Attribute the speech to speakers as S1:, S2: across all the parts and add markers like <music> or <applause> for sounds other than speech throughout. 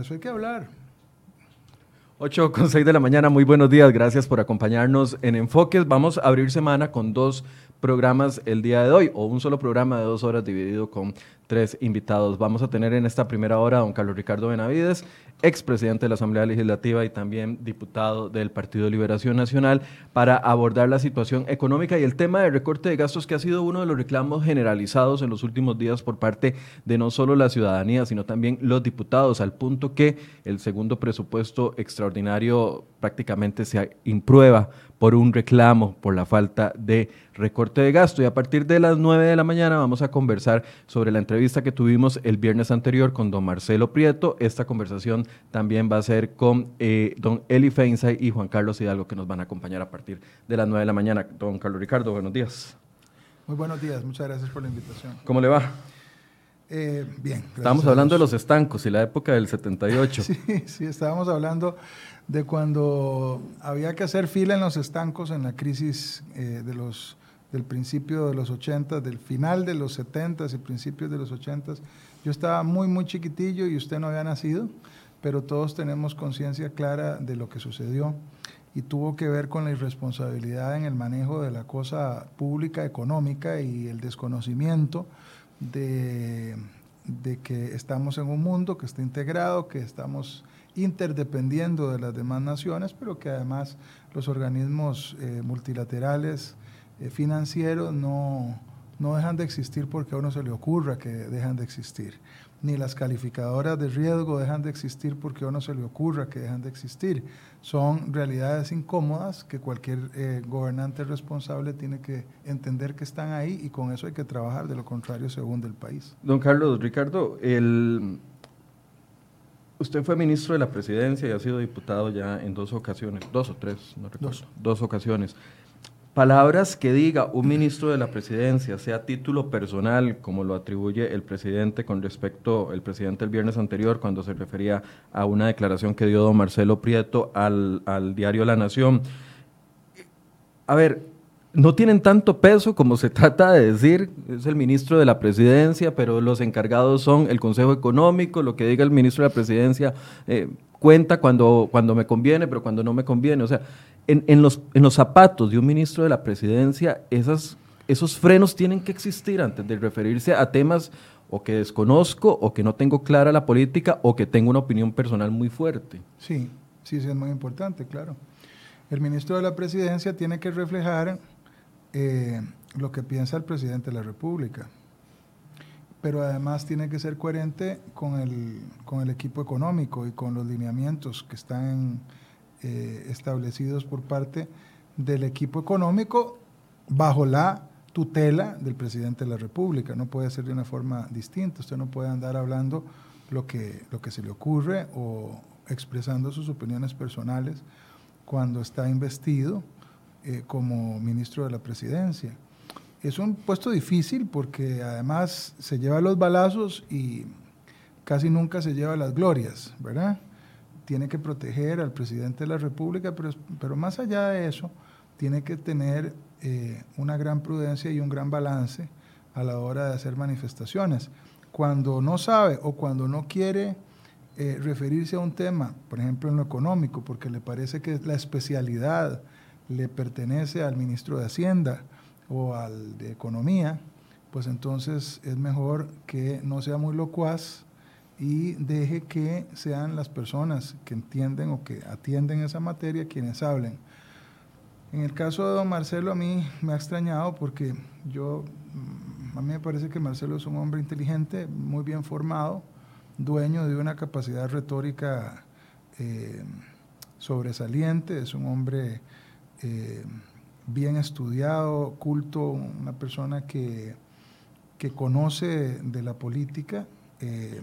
S1: eso hay que hablar.
S2: 8 con 6 de la mañana, muy buenos días, gracias por acompañarnos en Enfoques. Vamos a abrir semana con dos programas el día de hoy, o un solo programa de dos horas dividido con tres invitados. Vamos a tener en esta primera hora a don Carlos Ricardo Benavides, expresidente de la Asamblea Legislativa y también diputado del Partido de Liberación Nacional, para abordar la situación económica y el tema del recorte de gastos, que ha sido uno de los reclamos generalizados en los últimos días por parte de no solo la ciudadanía, sino también los diputados, al punto que el segundo presupuesto extraordinario prácticamente se imprueba por un reclamo por la falta de recorte de gasto. Y a partir de las 9 de la mañana vamos a conversar sobre la entrevista que tuvimos el viernes anterior con don Marcelo Prieto. Esta conversación también va a ser con eh, don Eli Feinsay y Juan Carlos Hidalgo, que nos van a acompañar a partir de las 9 de la mañana. Don Carlos Ricardo, buenos días.
S1: Muy buenos días, muchas gracias por la invitación.
S2: ¿Cómo le va?
S1: Eh, bien.
S2: Estábamos hablando de los estancos y la época del 78. <laughs>
S1: sí, sí, estábamos hablando de cuando había que hacer fila en los estancos en la crisis eh, de los, del principio de los 80, del final de los 70 y principios de los 80. Yo estaba muy, muy chiquitillo y usted no había nacido, pero todos tenemos conciencia clara de lo que sucedió y tuvo que ver con la irresponsabilidad en el manejo de la cosa pública, económica y el desconocimiento de, de que estamos en un mundo que está integrado, que estamos interdependiendo de las demás naciones, pero que además los organismos eh, multilaterales eh, financieros no, no dejan de existir porque a uno se le ocurra que dejan de existir. Ni las calificadoras de riesgo dejan de existir porque a uno se le ocurra que dejan de existir. Son realidades incómodas que cualquier eh, gobernante responsable tiene que entender que están ahí y con eso hay que trabajar, de lo contrario se hunde el país.
S2: Don Carlos, Ricardo, el, Usted fue ministro de la presidencia y ha sido diputado ya en dos ocasiones, dos o tres, no recuerdo, dos, ocasiones. Palabras que diga un ministro de la presidencia, sea título personal, como lo atribuye el presidente con respecto, el presidente el viernes anterior, cuando se refería a una declaración que dio don Marcelo Prieto al, al diario La Nación. A ver, no tienen tanto peso como se <laughs> trata de decir, es el ministro de la presidencia, pero los encargados son el Consejo Económico, lo que diga el ministro de la presidencia eh, cuenta cuando, cuando me conviene, pero cuando no me conviene. O sea, en, los, en los zapatos de un ministro de la presidencia, esas, esos frenos tienen que existir antes de referirse a temas o que desconozco, o que no tengo clara la política, o que tengo una opinión personal muy fuerte.
S1: Sí, sí, sí, es muy importante, claro. El ministro de la presidencia tiene que reflejar eh, lo que piensa el presidente de la República. Pero además tiene que ser coherente con el, con el equipo económico y con los lineamientos que están eh, establecidos por parte del equipo económico bajo la tutela del presidente de la República. No puede ser de una forma distinta. Usted no puede andar hablando lo que, lo que se le ocurre o expresando sus opiniones personales cuando está investido eh, como ministro de la presidencia. Es un puesto difícil porque además se lleva los balazos y casi nunca se lleva las glorias, ¿verdad? Tiene que proteger al presidente de la República, pero, pero más allá de eso, tiene que tener eh, una gran prudencia y un gran balance a la hora de hacer manifestaciones. Cuando no sabe o cuando no quiere eh, referirse a un tema, por ejemplo en lo económico, porque le parece que es la especialidad le pertenece al ministro de Hacienda o al de Economía, pues entonces es mejor que no sea muy locuaz y deje que sean las personas que entienden o que atienden esa materia quienes hablen. En el caso de don Marcelo a mí me ha extrañado porque yo, mm, a mí me parece que Marcelo es un hombre inteligente, muy bien formado, dueño de una capacidad retórica eh, sobresaliente, es un hombre eh, bien estudiado, culto, una persona que, que conoce de la política eh,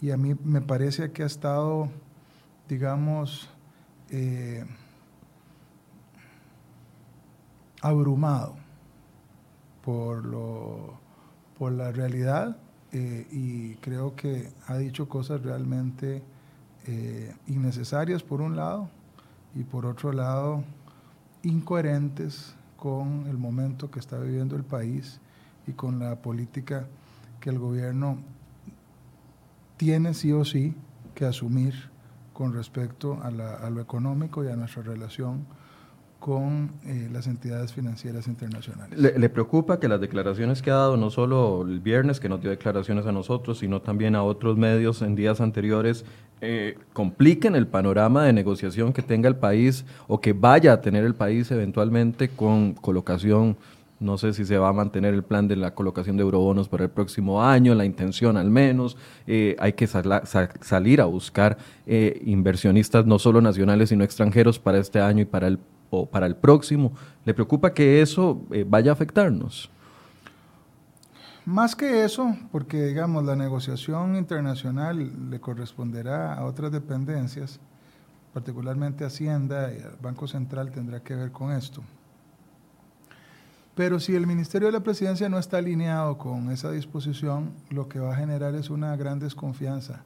S1: y a mí me parece que ha estado, digamos, eh, abrumado por, lo, por la realidad y creo que ha dicho cosas realmente innecesarias por un lado y por otro lado incoherentes con el momento que está viviendo el país y con la política que el gobierno tiene sí o sí que asumir con respecto a, lo económico y a nuestra relación con eh, las entidades financieras internacionales.
S2: ¿Le, preocupa que las declaraciones que ha dado, no solo el viernes, que nos dio declaraciones a nosotros, sino también a otros medios en días anteriores, eh, compliquen el panorama de negociación que tenga el país o que vaya a tener el país eventualmente con colocación? No sé si se va a mantener el plan de la colocación de eurobonos para el próximo año, la intención al menos. Eh, hay que salir a buscar inversionistas no solo nacionales, sino extranjeros para este año y para el o para el próximo? ¿Le preocupa que eso eh, vaya a afectarnos?
S1: Más que eso, porque digamos la negociación internacional le corresponderá a otras dependencias, particularmente Hacienda y el Banco Central tendrá que ver con esto. Pero si el Ministerio de la Presidencia no está alineado con esa disposición, lo que va a generar es una gran desconfianza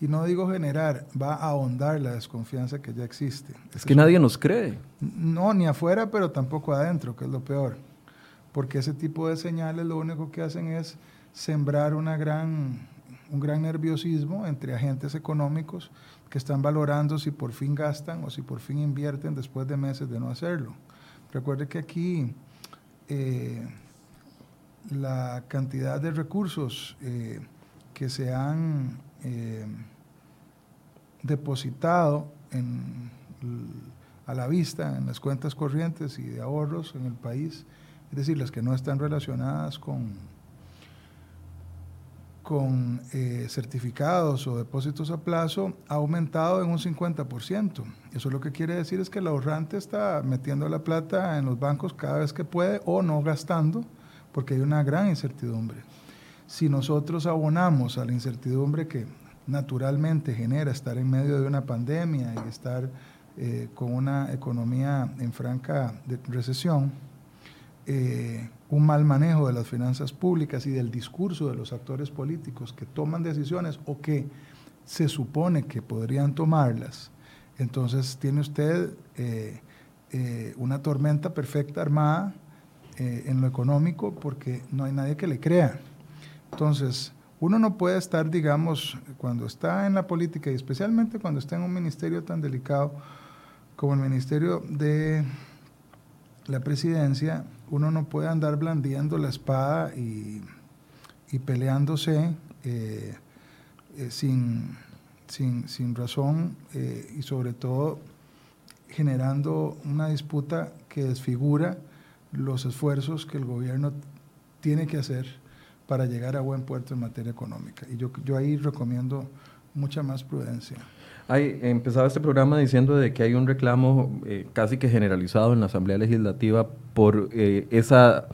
S1: y no digo generar, va a ahondar la desconfianza que ya existe.
S2: Es que nadie nos cree.
S1: No, ni afuera, pero tampoco adentro, que es lo peor. Porque ese tipo de señales lo único que hacen es sembrar una gran, un gran nerviosismo entre agentes económicos que están valorando si por fin gastan o si por fin invierten después de meses de no hacerlo. Recuerde que aquí eh, la cantidad de recursos eh, que se han eh, depositado a la vista en las cuentas corrientes y de ahorros en el país, es decir, las que no están relacionadas con, con eh, certificados o depósitos a plazo, ha aumentado en un 50%. Eso lo que quiere decir es que el ahorrante está metiendo la plata en los bancos cada vez que puede o no gastando, porque hay una gran incertidumbre si nosotros abonamos a la incertidumbre que naturalmente genera estar en medio de una pandemia y estar eh, con una economía en franca recesión, eh, un mal manejo de las finanzas públicas y del discurso de los actores políticos que toman decisiones o que se supone que podrían tomarlas, entonces tiene usted eh, una tormenta perfecta armada en lo económico porque no hay nadie que le crea. Entonces, uno no puede estar, digamos, cuando está en la política y especialmente cuando está en un ministerio tan delicado como el ministerio de la presidencia, uno no puede andar blandiendo la espada y, peleándose eh, eh, sin, sin, razón eh, y sobre todo generando una disputa que desfigura los esfuerzos que el gobierno tiene que hacer para llegar a buen puerto en materia económica. Y yo, yo ahí recomiendo mucha más prudencia.
S2: Hay, empezaba este programa diciendo de que hay un reclamo eh, casi que generalizado en la Asamblea Legislativa por eh, esa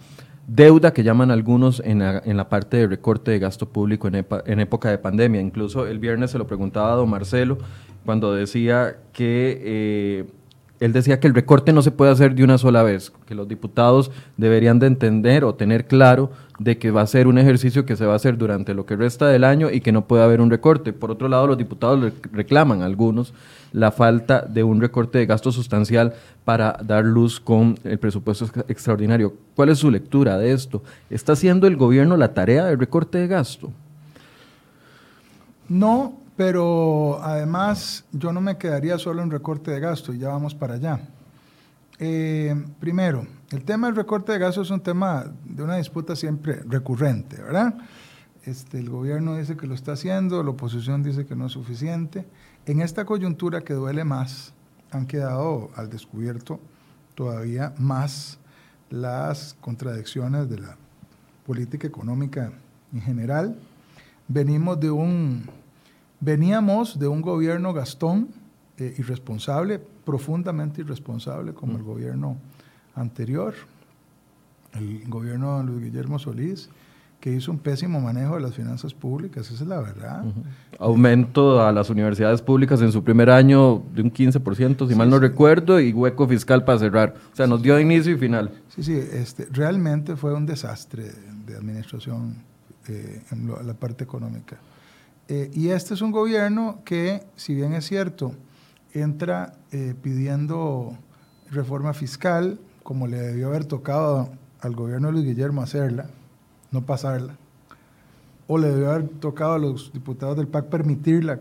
S2: deuda que llaman algunos en la, en la, parte de recorte de gasto público en, en, época de pandemia. Incluso el viernes se lo preguntaba a don Marcelo cuando decía que eh, él decía que el recorte no se puede hacer de una sola vez, que los diputados deberían de entender o tener claro de que va a ser un ejercicio que se va a hacer durante lo que resta del año y que no puede haber un recorte. Por otro lado, los diputados reclaman algunos la falta de un recorte de gasto sustancial para dar luz con el presupuesto extraordinario. ¿Cuál es su lectura de esto? ¿Está haciendo el gobierno la tarea del recorte de gasto?
S1: No, pero además yo no me quedaría solo en recorte de gasto y ya vamos para allá. Eh, primero, el tema del recorte de gasto es un tema de una disputa siempre recurrente, ¿verdad? Este, el gobierno dice que lo está haciendo, la oposición dice que no es suficiente. En esta coyuntura que duele más, han quedado al descubierto todavía más las contradicciones de la política económica en general. Venimos de un Veníamos de un gobierno Gastón eh, irresponsable, profundamente irresponsable como el gobierno anterior, el gobierno de Luis Guillermo Solís, que hizo un pésimo manejo de las finanzas públicas, esa es la verdad.
S2: Aumento a las universidades públicas en su primer año de un 15%, si mal no recuerdo, y hueco fiscal para cerrar. O sea, nos dio inicio y final.
S1: Sí, sí, este, realmente fue un desastre de administración eh, en la parte económica. Eh, y este es un gobierno que, si bien es cierto, entra eh, pidiendo reforma fiscal, como le debió haber tocado al gobierno de Luis Guillermo hacerla, no pasarla, o le debió haber tocado a los diputados del PAC permitirla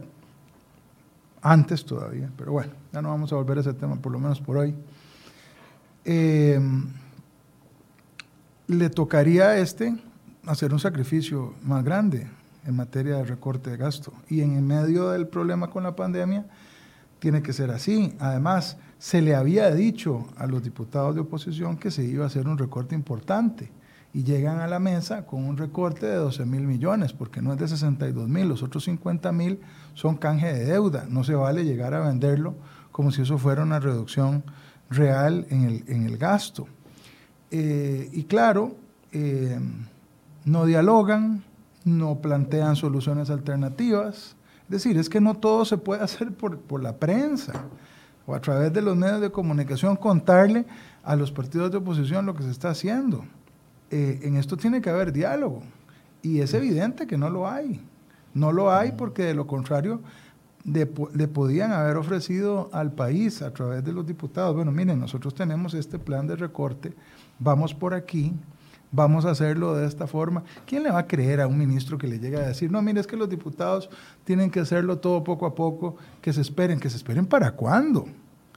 S1: antes todavía, pero bueno, ya no vamos a volver a ese tema, por lo menos por hoy. Eh, le tocaría a este hacer un sacrificio más grande en materia de recorte de gasto. Y en medio del problema con la pandemia, tiene que ser así. Además, se le había dicho a los diputados de oposición que se iba a hacer un recorte importante y llegan a la mesa con un recorte de 12 mil millones, porque no es de 62 mil, los otros 50 mil son canje de deuda, no se vale llegar a venderlo como si eso fuera una reducción real en el, en el gasto. Eh, y claro, eh, no dialogan, no plantean soluciones alternativas, es decir, es que no todo se puede hacer por, por la prensa o a través de los medios de comunicación contarle a los partidos de oposición lo que se está haciendo. Eh, en esto tiene que haber diálogo. Y es evidente que no lo hay. No lo hay porque de lo contrario le podían haber ofrecido al país a través de los diputados, bueno, miren, nosotros tenemos este plan de recorte, vamos por aquí, vamos a hacerlo de esta forma. ¿Quién le va a creer a un ministro que le llegue a decir, no, mire, es que los diputados tienen que hacerlo todo poco a poco, que se esperen, que se esperen para cuándo?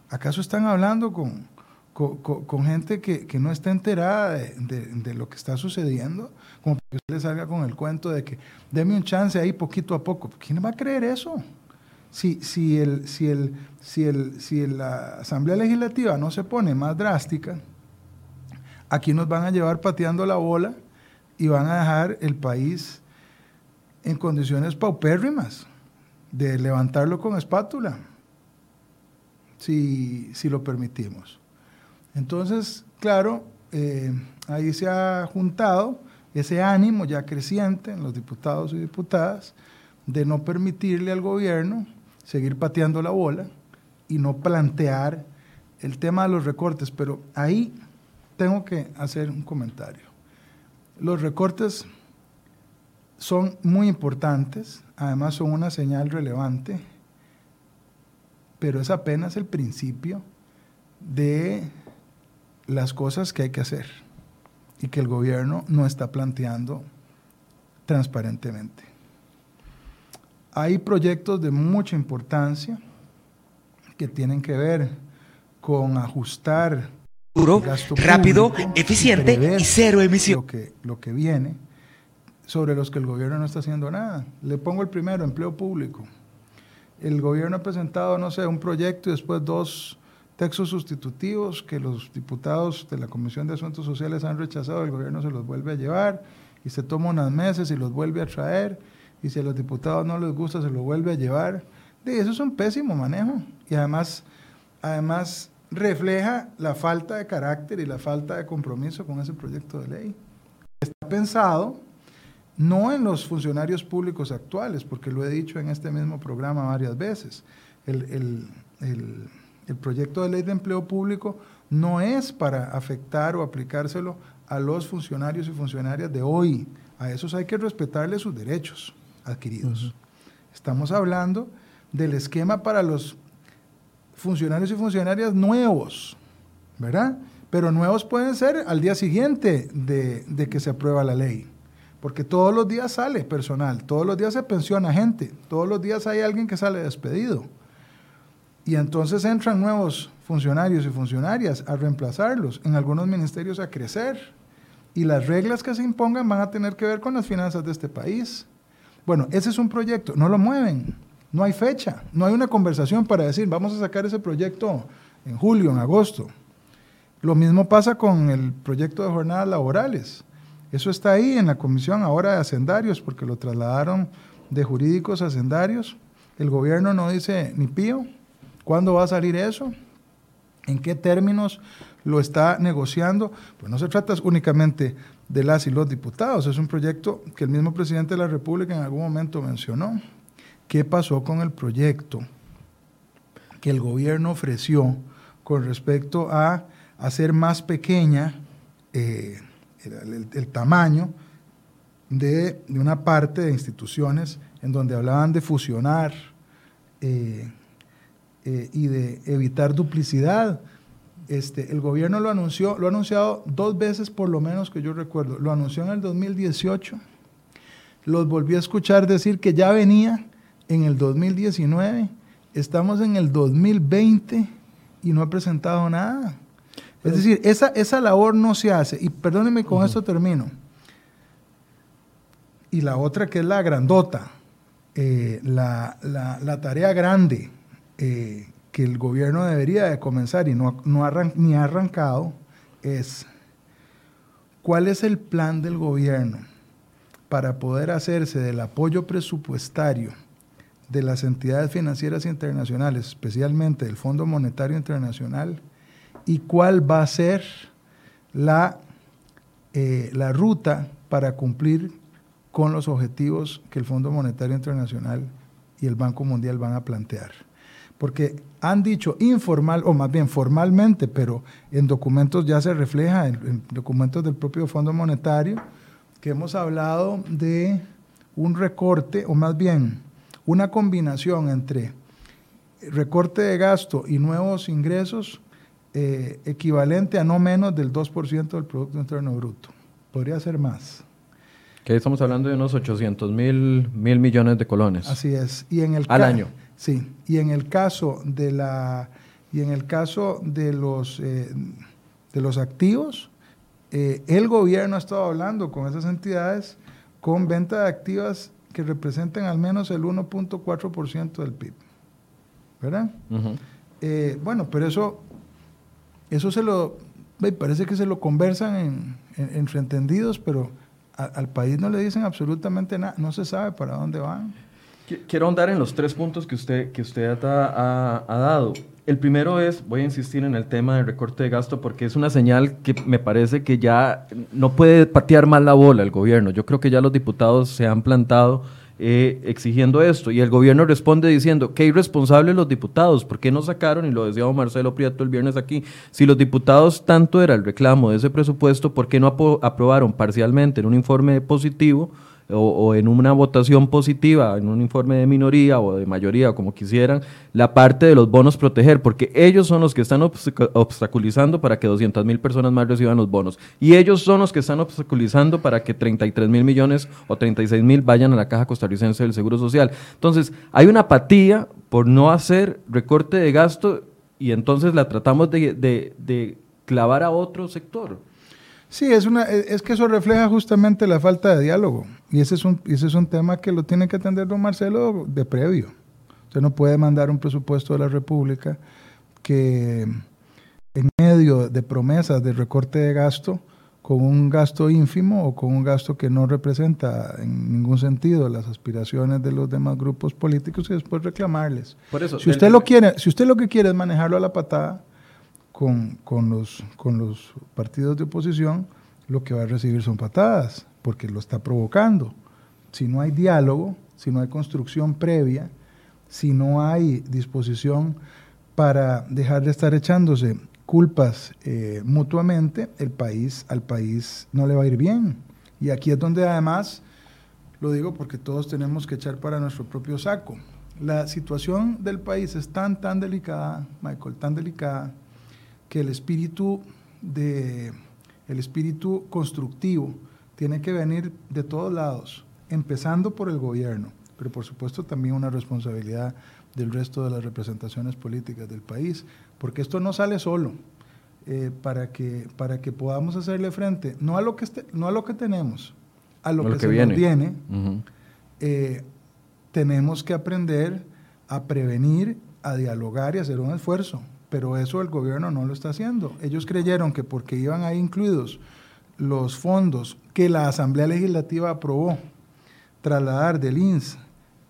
S1: ¿Acaso están hablando con, con, gente que, no está enterada de, lo que está sucediendo, como que usted le salga con el cuento de que deme un chance ahí poquito a poco. ¿Quién va a creer eso? Si, si, el, si, el, si, el, si la Asamblea Legislativa no se pone más drástica, aquí nos van a llevar pateando la bola y van a dejar el país en condiciones paupérrimas de levantarlo con espátula, si, si lo permitimos. Entonces, claro, eh, ahí se ha juntado ese ánimo ya creciente en los diputados y diputadas de no permitirle al gobierno seguir pateando la bola y no plantear el tema de los recortes. Pero ahí tengo que hacer un comentario. Los recortes son muy importantes, además son una señal relevante, pero es apenas el principio de las cosas que hay que hacer y que el gobierno no está planteando transparentemente. Hay proyectos de mucha importancia que tienen que ver con ajustar
S3: Duro, rápido, eficiente y cero emisión.
S1: Lo que, lo que viene, sobre los que el gobierno no está haciendo nada. Le pongo el primero, empleo público. El gobierno ha presentado, no sé, un proyecto y después dos textos sustitutivos que los diputados de la Comisión de Asuntos Sociales han rechazado, el gobierno se los vuelve a llevar y se toma unos meses y los vuelve a traer y si a los diputados no les gusta se los vuelve a llevar. Y eso es un pésimo manejo y además, además refleja la falta de carácter y la falta de compromiso con ese proyecto de ley. Está pensado no en los funcionarios públicos actuales, porque lo he dicho en este mismo programa varias veces. el el proyecto de ley de empleo público no es para afectar o aplicárselo a los funcionarios y funcionarias de hoy. A esos hay que respetarles sus derechos adquiridos. Estamos hablando del esquema para los funcionarios y funcionarias nuevos, ¿verdad? Pero nuevos pueden ser al día siguiente de, que se aprueba la ley porque todos los días sale personal, todos los días se pensiona gente, todos los días hay alguien que sale despedido. Y entonces entran nuevos funcionarios y funcionarias a reemplazarlos, en algunos ministerios a crecer. Y las reglas que se impongan van a tener que ver con las finanzas de este país. Bueno, ese es un proyecto, no lo mueven, no hay fecha, no hay una conversación para decir, vamos a sacar ese proyecto en julio, en agosto. Lo mismo pasa con el proyecto de jornadas laborales. Eso está ahí en la comisión ahora de hacendarios, porque lo trasladaron de jurídicos a hacendarios. El gobierno no dice ni pío, ¿Cuándo va a salir eso? ¿En qué términos lo está negociando? Pues no se trata únicamente de las y los diputados, es un proyecto que el mismo presidente de la República en algún momento mencionó. ¿Qué pasó con el proyecto que el gobierno ofreció con respecto a hacer más pequeña eh, el, tamaño de, una parte de instituciones en donde hablaban de fusionar eh, eh, y de evitar duplicidad. Este, el gobierno lo anunció, lo ha anunciado dos veces por lo menos que yo recuerdo. Lo anunció en el 2018, los volví a escuchar decir que ya venía en el 2019 estamos en el 2020 y no ha presentado nada. Es decir, esa, esa labor no se hace. Y perdónenme, con esto termino. Y la otra que es la grandota, eh, la, tarea grande eh, que el gobierno debería de comenzar y no, no ni ha arrancado es cuál es el plan del gobierno para poder hacerse del apoyo presupuestario de las entidades financieras internacionales, especialmente del Fondo Monetario Internacional, y cuál va a ser la, eh, la ruta para cumplir con los objetivos que el Fondo Monetario Internacional y el Banco Mundial van a plantear. Porque han dicho informal, o más bien formalmente, pero en documentos ya se refleja, en, documentos del propio Fondo Monetario, que hemos hablado de un recorte, o más bien una combinación entre recorte de gasto y nuevos ingresos eh, equivalente a no menos del 2% del Producto Interno Bruto. Podría ser más.
S2: Que estamos hablando de unos 800 mil, mil millones de colones.
S1: Así es. Y en el
S2: Al año.
S1: Sí. Y en el caso de la y en el caso de los eh, de los activos, eh, el gobierno ha estado hablando con esas entidades con venta de activas que representen al menos el 1.4% del PIB. ¿Verdad? Eh, bueno, pero eso, eso se lo, parece que se lo conversan en, entre entendidos, pero al país no le dicen absolutamente nada, no se sabe para dónde van.
S2: Quiero andar en los tres puntos que usted, que usted ha, ha, dado. El primero es, voy a insistir en el tema del recorte de gasto porque es una señal que me parece que ya no puede patear mal la bola el gobierno. Yo creo que ya los diputados se han plantado eh, exigiendo esto y el gobierno responde diciendo que irresponsables los diputados, ¿por qué no sacaron? Y lo decía Marcelo Prieto el viernes aquí, si los diputados tanto era el reclamo de ese presupuesto, ¿por qué no aprobaron parcialmente en un informe positivo? O, en una votación positiva, en un informe de minoría o de mayoría, como quisieran, la parte de los bonos proteger, porque ellos son los que están obstaculizando para que 200 mil personas más reciban los bonos. Y ellos son los que están obstaculizando para que 33 mil millones o 36 mil vayan a la Caja Costarricense del Seguro Social. Entonces, hay una apatía por no hacer recorte de gasto y entonces la tratamos de, de clavar a otro sector.
S1: Sí, es, una, es que eso refleja justamente la falta de diálogo. Y ese es un, ese es un tema que lo tiene que atender don Marcelo de previo. Usted no puede mandar un presupuesto de la República que en medio de promesas de recorte de gasto, con un gasto ínfimo o con un gasto que no representa en ningún sentido las aspiraciones de los demás grupos políticos y después reclamarles.
S2: Por eso,
S1: si usted lo quiere, si usted lo que quiere es manejarlo a la patada, con, los, con los partidos de oposición, lo que va a recibir son patadas, porque lo está provocando. Si no hay diálogo, si no hay construcción previa, si no hay disposición para dejar de estar echándose culpas eh, mutuamente, el país, al país no le va a ir bien. Y aquí es donde además, lo digo porque todos tenemos que echar para nuestro propio saco. La situación del país es tan, tan delicada, Michael, tan delicada, que el espíritu, de, el espíritu constructivo tiene que venir de todos lados, empezando por el gobierno, pero por supuesto también una responsabilidad del resto de las representaciones políticas del país, porque esto no sale solo. Eh, para, que, para que podamos hacerle frente, no a lo que, este, no a lo que tenemos, a lo, que, se viene. nos viene, eh, tenemos que aprender a prevenir, a dialogar y a hacer un esfuerzo pero eso el gobierno no lo está haciendo. Ellos creyeron que porque iban ahí incluidos los fondos que la Asamblea Legislativa aprobó trasladar del INS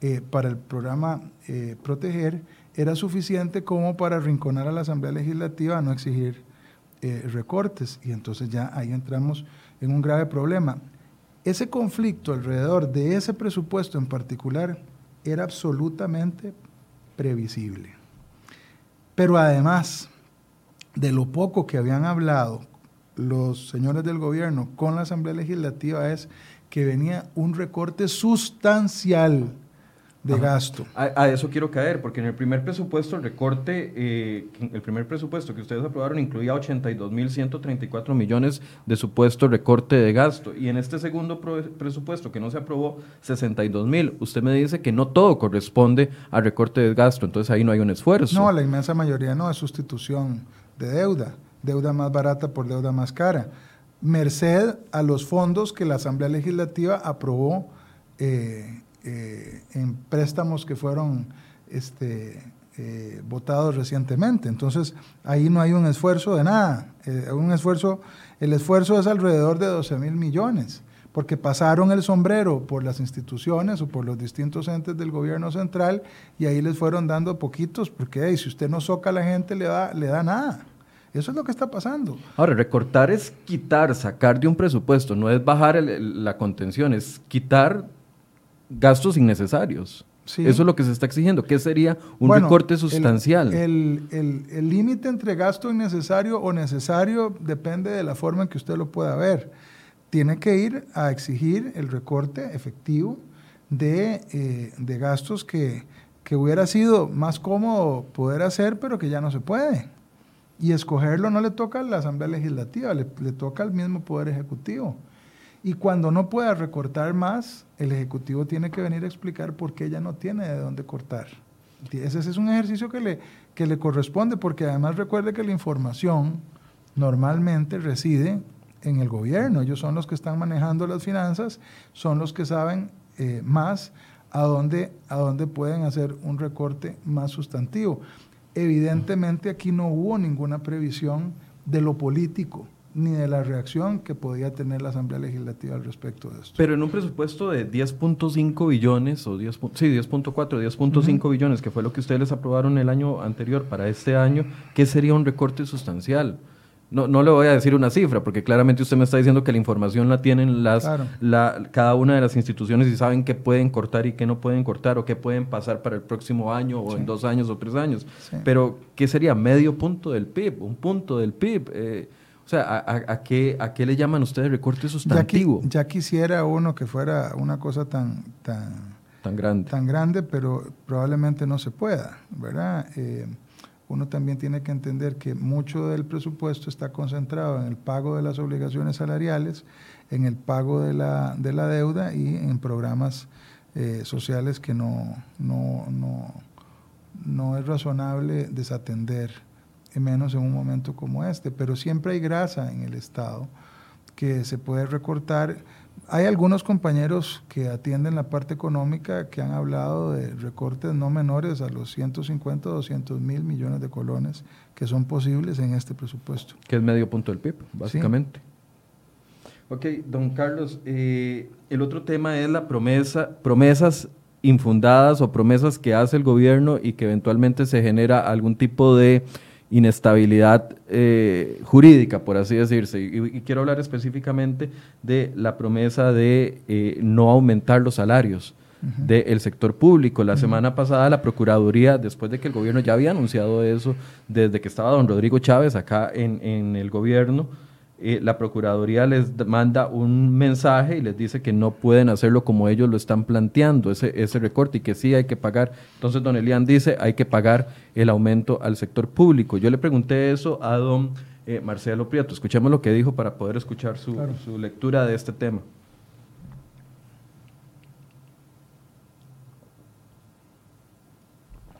S1: eh, para el programa eh, Proteger, era suficiente como para arrinconar a la Asamblea Legislativa a no exigir eh, recortes. Y entonces ya ahí entramos en un grave problema. Ese conflicto alrededor de ese presupuesto en particular era absolutamente previsible. Pero además de lo poco que habían hablado los señores del gobierno con la Asamblea Legislativa es que venía un recorte sustancial de gasto.
S2: A, eso quiero caer, porque en el primer presupuesto, el recorte, eh, el primer presupuesto que ustedes aprobaron incluía 82.134 millones de supuesto recorte de gasto. Y en este segundo presupuesto que no se aprobó, 62.000. Usted me dice que no todo corresponde al recorte de gasto, entonces ahí no hay un esfuerzo.
S1: No, la inmensa mayoría no, es sustitución de deuda, deuda más barata por deuda más cara, merced a los fondos que la Asamblea Legislativa aprobó. Eh, eh, en préstamos que fueron este, eh, votados recientemente. Entonces, ahí no hay un esfuerzo de nada. Eh, un esfuerzo, el esfuerzo es alrededor de 12 mil millones, porque pasaron el sombrero por las instituciones o por los distintos entes del gobierno central y ahí les fueron dando poquitos, porque si usted no soca a la gente, le da, le da nada. Eso es lo que está pasando.
S2: Ahora, recortar es quitar, sacar de un presupuesto, no es bajar la contención, es quitar gastos innecesarios. Eso es lo que se está exigiendo. ¿Qué sería un recorte sustancial?
S1: El límite entre gasto innecesario o necesario depende de la forma en que usted lo pueda ver. Tiene que ir a exigir el recorte efectivo de, eh, gastos que, hubiera sido más cómodo poder hacer, pero que ya no se puede. Y escogerlo no le toca a la Asamblea Legislativa, le, le toca al mismo Poder Ejecutivo. Y cuando no pueda recortar más, el Ejecutivo tiene que venir a explicar por qué ya no tiene de dónde cortar. Ese es un ejercicio que le, que le corresponde, porque además recuerde que la información normalmente reside en el gobierno. Ellos son los que están manejando las finanzas, son los que saben eh, más a dónde, a dónde pueden hacer un recorte más sustantivo. Evidentemente aquí no hubo ninguna previsión de lo político ni de la reacción que podía tener la Asamblea Legislativa al respecto de esto.
S2: Pero en un presupuesto de 10.5 billones, o 10, sí, 10.4, 10.5 billones, que fue lo que ustedes les aprobaron el año anterior para este año, ¿qué sería un recorte sustancial? No, no le voy a decir una cifra, porque claramente usted me está diciendo que la información la tienen las, la, cada una de las instituciones y saben qué pueden cortar y qué no pueden cortar, o qué pueden pasar para el próximo año, o en dos años o tres años. Pero, ¿qué sería? Medio punto del PIB, un punto del PIB. Eh, o sea, ¿a, qué, ¿a qué le llaman ustedes recorte sustantivo?
S1: Ya, quisiera uno que fuera una cosa tan, tan,
S2: tan, grande.
S1: tan grande, pero probablemente no se pueda, ¿verdad? Eh, uno también tiene que entender que mucho del presupuesto está concentrado en el pago de las obligaciones salariales, en el pago de la, de la deuda y en programas eh, sociales que no, no, no, no es razonable desatender menos en un momento como este, pero siempre hay grasa en el Estado que se puede recortar. Hay algunos compañeros que atienden la parte económica que han hablado de recortes no menores a los 150 o 200 mil millones de colones que son posibles en este presupuesto.
S2: Que es medio punto del PIB, básicamente. Ok, don Carlos, eh, el otro tema es la promesa, promesas infundadas o promesas que hace el gobierno y que eventualmente se genera algún tipo de inestabilidad eh, jurídica, por así decirse. Y, quiero hablar específicamente de la promesa de eh, no aumentar los salarios del sector público. La semana pasada la Procuraduría, después de que el gobierno ya había anunciado eso, desde que estaba don Rodrigo Chávez acá en, en el gobierno, eh, la Procuraduría les manda un mensaje y les dice que no pueden hacerlo como ellos lo están planteando, ese, ese recorte, y que sí hay que pagar. Entonces, don Elian dice, hay que pagar el aumento al sector público. Yo le pregunté eso a don eh, Marcelo Prieto. Escuchemos lo que dijo para poder escuchar su, su lectura de este tema.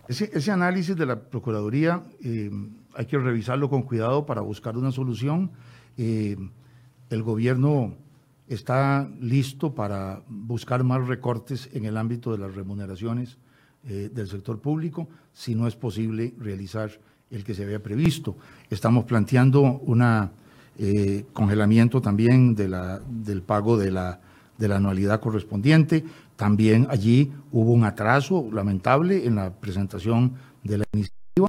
S4: Ese, ese, análisis de la Procuraduría eh, hay que revisarlo con cuidado para buscar una solución eh, el gobierno está listo para buscar más recortes en el ámbito de las remuneraciones eh, del sector público si no es posible realizar el que se había previsto. Estamos planteando un eh, congelamiento también de la, del pago de la, de la anualidad correspondiente. También allí hubo un atraso lamentable en la presentación de la iniciativa,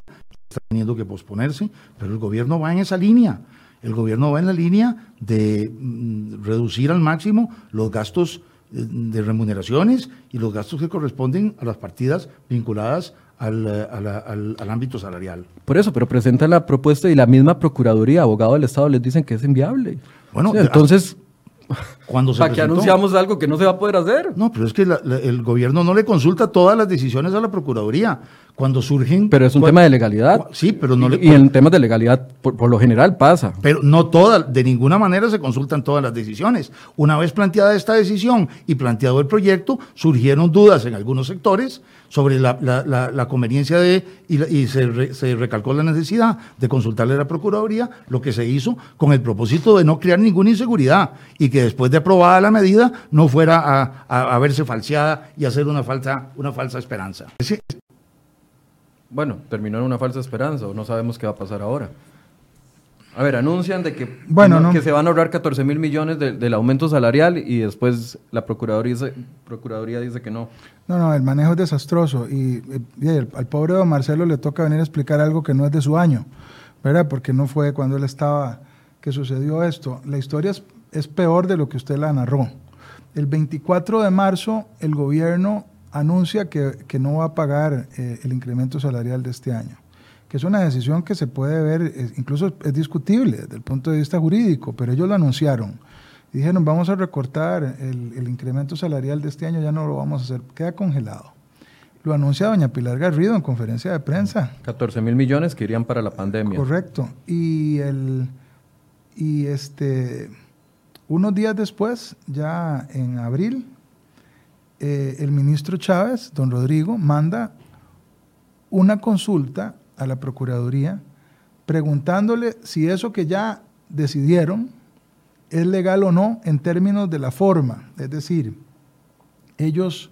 S4: está teniendo que posponerse, pero el gobierno va en esa línea el gobierno va en la línea de mm, reducir al máximo los gastos eh, de remuneraciones y los gastos que corresponden a las partidas vinculadas al, eh, ámbito salarial.
S2: Por eso, pero presenta la propuesta y la misma Procuraduría, abogado del Estado, les dicen que es inviable. Bueno, entonces...
S4: Cuando se
S2: ¿Para qué
S4: presentó.
S2: anunciamos algo que no se va a poder hacer?
S4: No, pero es que la- la- el gobierno no le consulta todas las decisiones a la Procuraduría. Cuando surgen...
S2: Pero es un tema de legalidad.
S4: Sí, pero no le...
S2: Y en temas de legalidad, por, por lo general pasa.
S4: Pero no todas, de ninguna manera se consultan todas las decisiones. Una vez planteada esta decisión y planteado el proyecto, surgieron dudas en algunos sectores sobre la, la- la- la conveniencia de, y, la- y se, re- se recalcó la necesidad de consultarle a la Procuraduría, lo que se hizo con el propósito de no crear ninguna inseguridad y que después de aprobada la medida no fuera a, a- a verse falseada y hacer una falsa, una falsa esperanza.
S2: Bueno, terminó en una falsa esperanza o no sabemos qué va a pasar ahora. A ver, anuncian de que,
S1: Bueno,
S2: no-
S1: no.
S2: que se van a ahorrar 14 mil millones de- del aumento salarial y después la Procuraduría dice, Procuraduría dice que no.
S1: No, no, el manejo es desastroso y, al pobre don Marcelo le toca venir a explicar algo que no es de su año, ¿verdad? Porque no fue cuando él estaba que sucedió esto. La historia es, es peor de lo que usted la narró. El 24 de marzo el gobierno anuncia que, que no va a pagar eh, el incremento salarial de este año, que es una decisión que se puede ver, incluso es discutible desde el punto de vista jurídico, pero ellos lo anunciaron. Y dijeron, vamos a recortar el, el incremento salarial de este año, ya no lo vamos a hacer, queda congelado. Lo anuncia doña Pilar Garrido en conferencia de prensa.
S2: 14 mil millones que irían para la pandemia.
S1: Correcto. Y el y este unos días después, ya en abril, eh, el ministro Chávez, don Rodrigo, manda una consulta a la Procuraduría preguntándole si eso que ya decidieron es legal o no en términos de la forma. Es decir, ellos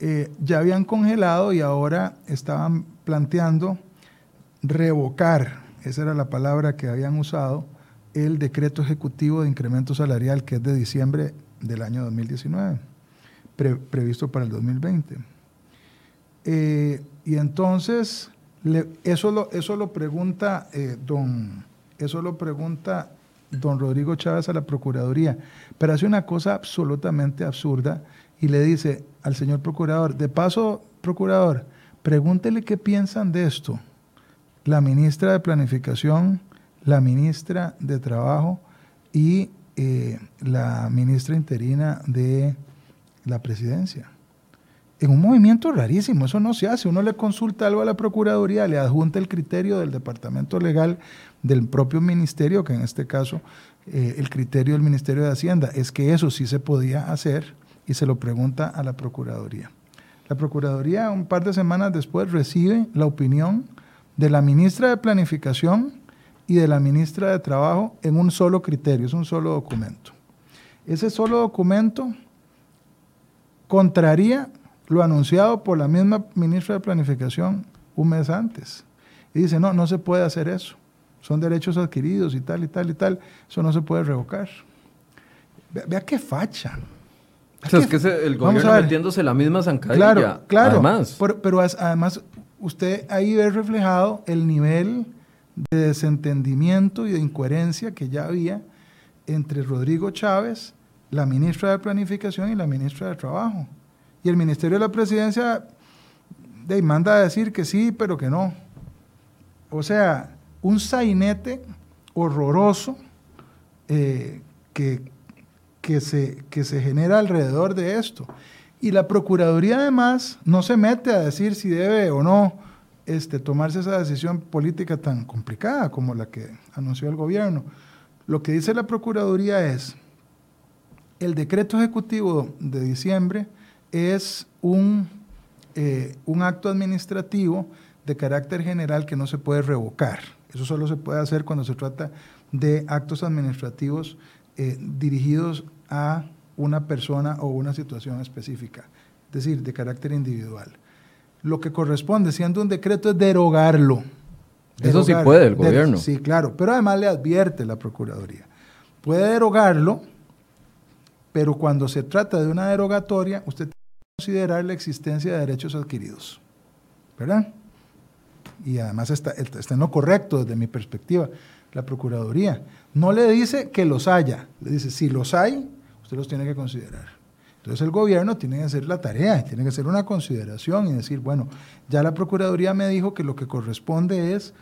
S1: eh, ya habían congelado y ahora estaban planteando revocar, esa era la palabra que habían usado, el decreto ejecutivo de incremento salarial que es de diciembre del año 2019, pre- previsto para el 2020. Eh, y entonces, le- eso, lo, eso lo pregunta eh, don, eso lo pregunta don Rodrigo Chávez a la Procuraduría, pero hace una cosa absolutamente absurda y le dice al señor procurador, de paso, procurador, pregúntele qué piensan de esto la ministra de Planificación, la ministra de Trabajo y eh, la ministra interina de la Presidencia. En un movimiento rarísimo, eso no se hace. Uno le consulta algo a la Procuraduría, le adjunta el criterio del Departamento Legal del propio Ministerio, que en este caso eh, el criterio del Ministerio de Hacienda es que eso sí se podía hacer y se lo pregunta a la Procuraduría. La Procuraduría un par de semanas después recibe la opinión de la ministra de Planificación y de la ministra de Trabajo en un solo criterio, es un solo documento. Ese solo documento contraría lo anunciado por la misma ministra de Planificación un mes antes. Y dice, no, no se puede hacer eso. Son derechos adquiridos y tal y tal y tal. Eso no se puede revocar. Vea, vea qué facha.
S2: O sea, es que ese- el gobierno metiéndose la misma zancadilla.
S1: Claro, claro.
S2: Además,
S1: Pero, además, usted ahí ve reflejado el nivel de desentendimiento y de incoherencia que ya había entre Rodrigo Chávez, la ministra de Planificación y la ministra de Trabajo. Y el Ministerio de la Presidencia de, manda a decir que sí, pero que no. O sea, un sainete horroroso eh, que, que, se, que se genera alrededor de esto. Y la Procuraduría además no se mete a decir si debe o no este, tomarse esa decisión política tan complicada como la que anunció el gobierno. Lo que dice la Procuraduría es, el decreto ejecutivo de diciembre es un, eh, un acto administrativo de carácter general que no se puede revocar. Eso solo se puede hacer cuando se trata de actos administrativos eh, dirigidos a una persona o una situación específica, es decir, de carácter individual. Lo que corresponde, siendo un decreto, es derogarlo.
S2: Eso sí puede el gobierno.
S1: sí, claro, pero además le advierte la Procuraduría. Puede derogarlo, pero cuando se trata de una derogatoria, usted tiene que considerar la existencia de derechos adquiridos. ¿Verdad? Y además está, está en lo correcto desde mi perspectiva. La Procuraduría no le dice que los haya, le dice si los hay, usted los tiene que considerar. Entonces el gobierno tiene que hacer la tarea, tiene que hacer una consideración y decir, bueno, ya la Procuraduría me dijo que lo que corresponde es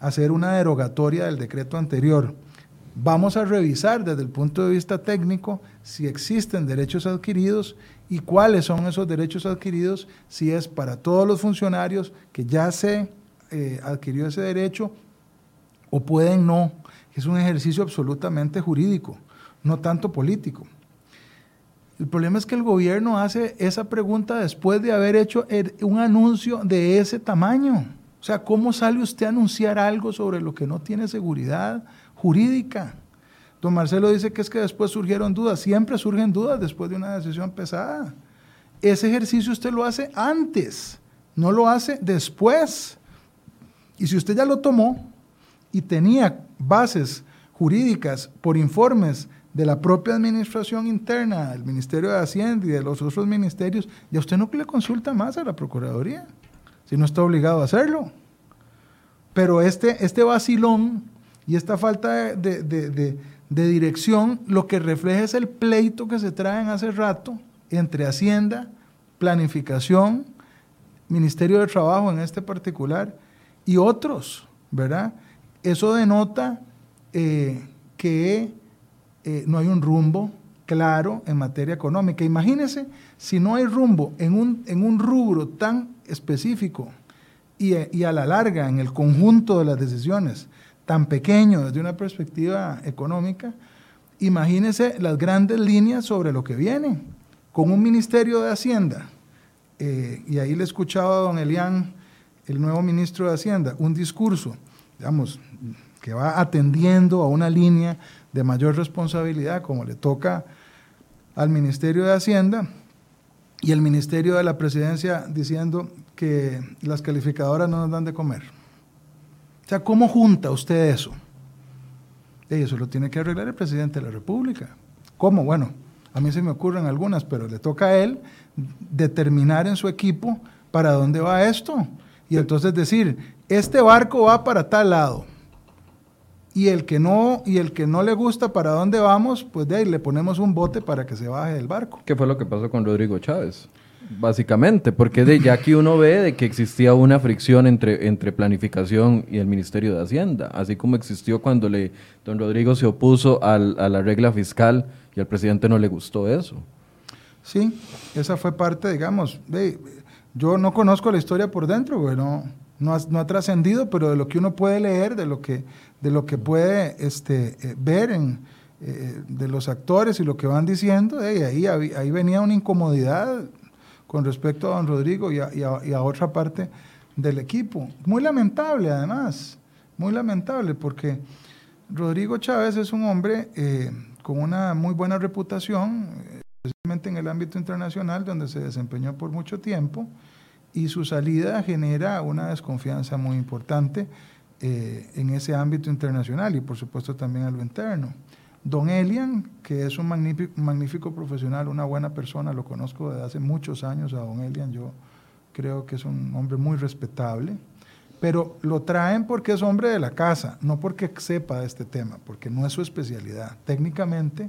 S1: hacer una derogatoria del decreto anterior. vamos a revisar desde el punto de vista técnico si existen derechos adquiridos y cuáles son esos derechos adquiridos, si es para todos los funcionarios que ya se eh, adquirió ese derecho o pueden no. Es un ejercicio absolutamente jurídico, no tanto político. El problema es que el gobierno hace esa pregunta después de haber hecho un anuncio de ese tamaño. O sea, ¿cómo sale usted a anunciar algo sobre lo que no tiene seguridad jurídica? Don Marcelo dice que es que después surgieron dudas. Siempre surgen dudas después de una decisión pesada. Ese ejercicio usted lo hace antes, no lo hace después. Y si usted ya lo tomó y tenía bases jurídicas por informes de la propia administración interna, del Ministerio de Hacienda y de los otros ministerios, ya usted no le consulta más a la Procuraduría, si no está obligado a hacerlo. Pero este, este vacilón y esta falta de, de dirección lo que refleja es el pleito que se traen hace rato entre Hacienda, Planificación, Ministerio de Trabajo en este particular y otros, ¿verdad? Eso denota eh, que eh, no hay un rumbo claro en materia económica. Imagínense si no hay rumbo en un, en un rubro tan específico y, y a la larga en el conjunto de las decisiones tan pequeño desde una perspectiva económica, imagínense las grandes líneas sobre lo que viene, con un Ministerio de Hacienda, eh, y ahí le escuchaba a don Elián, el nuevo ministro de Hacienda, un discurso, digamos, que va atendiendo a una línea de mayor responsabilidad, como le toca al Ministerio de Hacienda, y el Ministerio de la Presidencia diciendo que las calificadoras no nos dan de comer. O sea, ¿cómo junta usted eso? Y eso lo tiene que arreglar el presidente de la República. ¿Cómo? Bueno, a mí se me ocurren algunas, pero le toca a él determinar en su equipo para dónde va esto. Y entonces decir, este barco va para tal lado. Y el que no, y el que no le gusta para dónde vamos, pues de ahí le ponemos un bote para que se baje del barco.
S2: ¿Qué fue lo que pasó con Rodrigo Chávez? Básicamente, porque de, ya aquí uno ve de que existía una fricción entre, entre planificación y el Ministerio de Hacienda, así como existió cuando le, don Rodrigo se opuso al, a la regla fiscal y al presidente no le gustó eso.
S1: Sí, esa fue parte, digamos, de, yo no conozco la historia por dentro, no, no ha, no ha trascendido, pero de lo que uno puede leer, de lo que, de lo que puede este, eh, ver en, eh, de los actores y lo que van diciendo, ahí, ahí venía una incomodidad con respecto a don Rodrigo y a, otra parte del equipo. Muy lamentable además, muy lamentable porque Rodrigo Chávez es un hombre eh, con una muy buena reputación, especialmente en el ámbito internacional donde se desempeñó por mucho tiempo y su salida genera una desconfianza muy importante eh, en ese ámbito internacional y por supuesto también a lo interno. Don Elian, que es un magnífico, profesional, una buena persona, lo conozco desde hace muchos años a Don Elian, yo creo que es un hombre muy respetable, pero lo traen porque es hombre de la casa, no porque sepa de este tema, porque no es su especialidad. Técnicamente,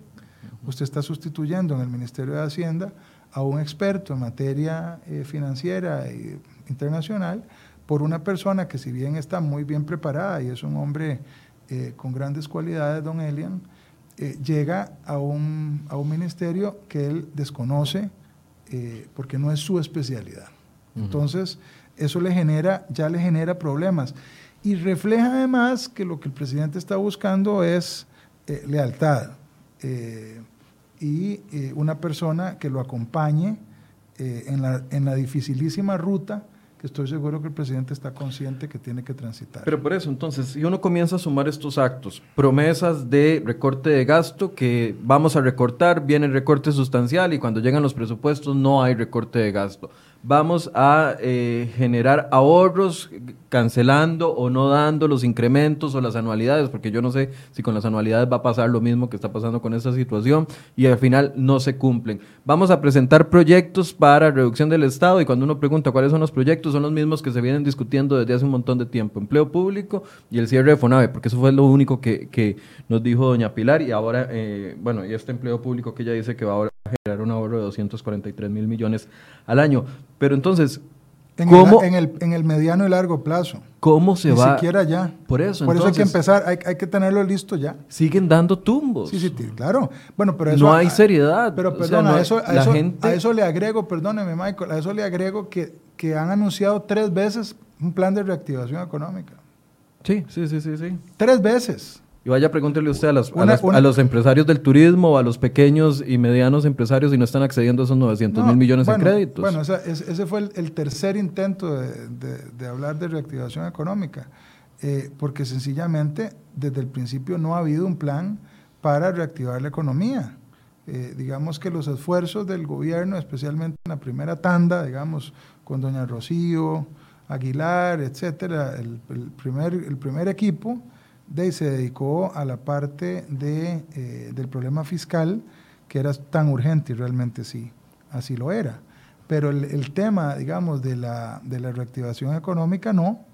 S1: usted está sustituyendo en el Ministerio de Hacienda a un experto en materia eh, financiera e internacional por una persona que si bien está muy bien preparada y es un hombre eh, con grandes cualidades, don Elian, eh, llega a un, a un, ministerio que él desconoce porque no es su especialidad. Entonces, eso le genera, ya le genera problemas. Y refleja además que lo que el presidente está buscando es eh, y una persona que lo acompañe en la, en la dificilísima ruta que estoy seguro que el presidente está consciente que tiene que transitar.
S2: Pero por eso, entonces, si uno comienza a sumar estos actos, promesas de recorte de gasto, que vamos a recortar, viene el recorte sustancial y cuando llegan los presupuestos no hay recorte de gasto vamos a eh, generar ahorros cancelando o no dando los incrementos o las anualidades, porque yo no sé si con las anualidades va a pasar lo mismo que está pasando con esta situación y al final no se cumplen. Vamos a presentar proyectos para reducción del Estado y cuando uno pregunta cuáles son los proyectos, son los mismos que se vienen discutiendo desde hace un montón de tiempo, empleo público y el cierre de FONAVE, porque eso fue lo único que, que nos dijo doña Pilar y ahora, eh, bueno, y este empleo público que ella dice que va a generar un ahorro de 243 mil millones al año. Pero entonces,
S1: En,
S2: ¿Cómo,
S1: el, en, el, en el mediano y largo plazo.
S2: ¿Cómo se
S1: Ni
S2: va?
S1: siquiera ya.
S2: Por eso,
S1: Por eso hay que empezar, hay, hay que tenerlo listo ya.
S2: Siguen dando tumbos.
S1: Sí, sí, claro. Bueno, pero eso,
S2: No hay seriedad.
S1: Pero
S2: O sea,
S1: perdón,
S2: no
S1: a, eso, a, eso,
S2: gente-
S1: a eso le agrego, perdóneme Michael, a eso le agrego que, que han anunciado tres veces un plan de reactivación económica.
S2: Sí, sí, sí, sí, sí.
S1: Tres veces.
S2: Y vaya, pregúntele usted a, las- a
S1: Una-
S2: las-
S1: una-
S2: a los empresarios del turismo o a los pequeños y medianos empresarios si no están accediendo a esos 900 mil
S1: No,
S2: millones
S1: bueno,
S2: en créditos.
S1: Bueno, esa- es- ese fue el, el tercer intento de, de- de hablar de reactivación económica, eh, porque sencillamente desde el principio no ha habido un plan para reactivar la economía. Eh, digamos que los esfuerzos del gobierno, especialmente en la primera tanda, digamos, con doña Rocío, Aguilar, etcétera, el, el primer, el primer equipo de, ahí se dedicó a la parte de, eh, del problema fiscal, que era tan urgente y realmente sí, así lo era. Pero el, el tema, digamos, de la, de la reactivación económica no,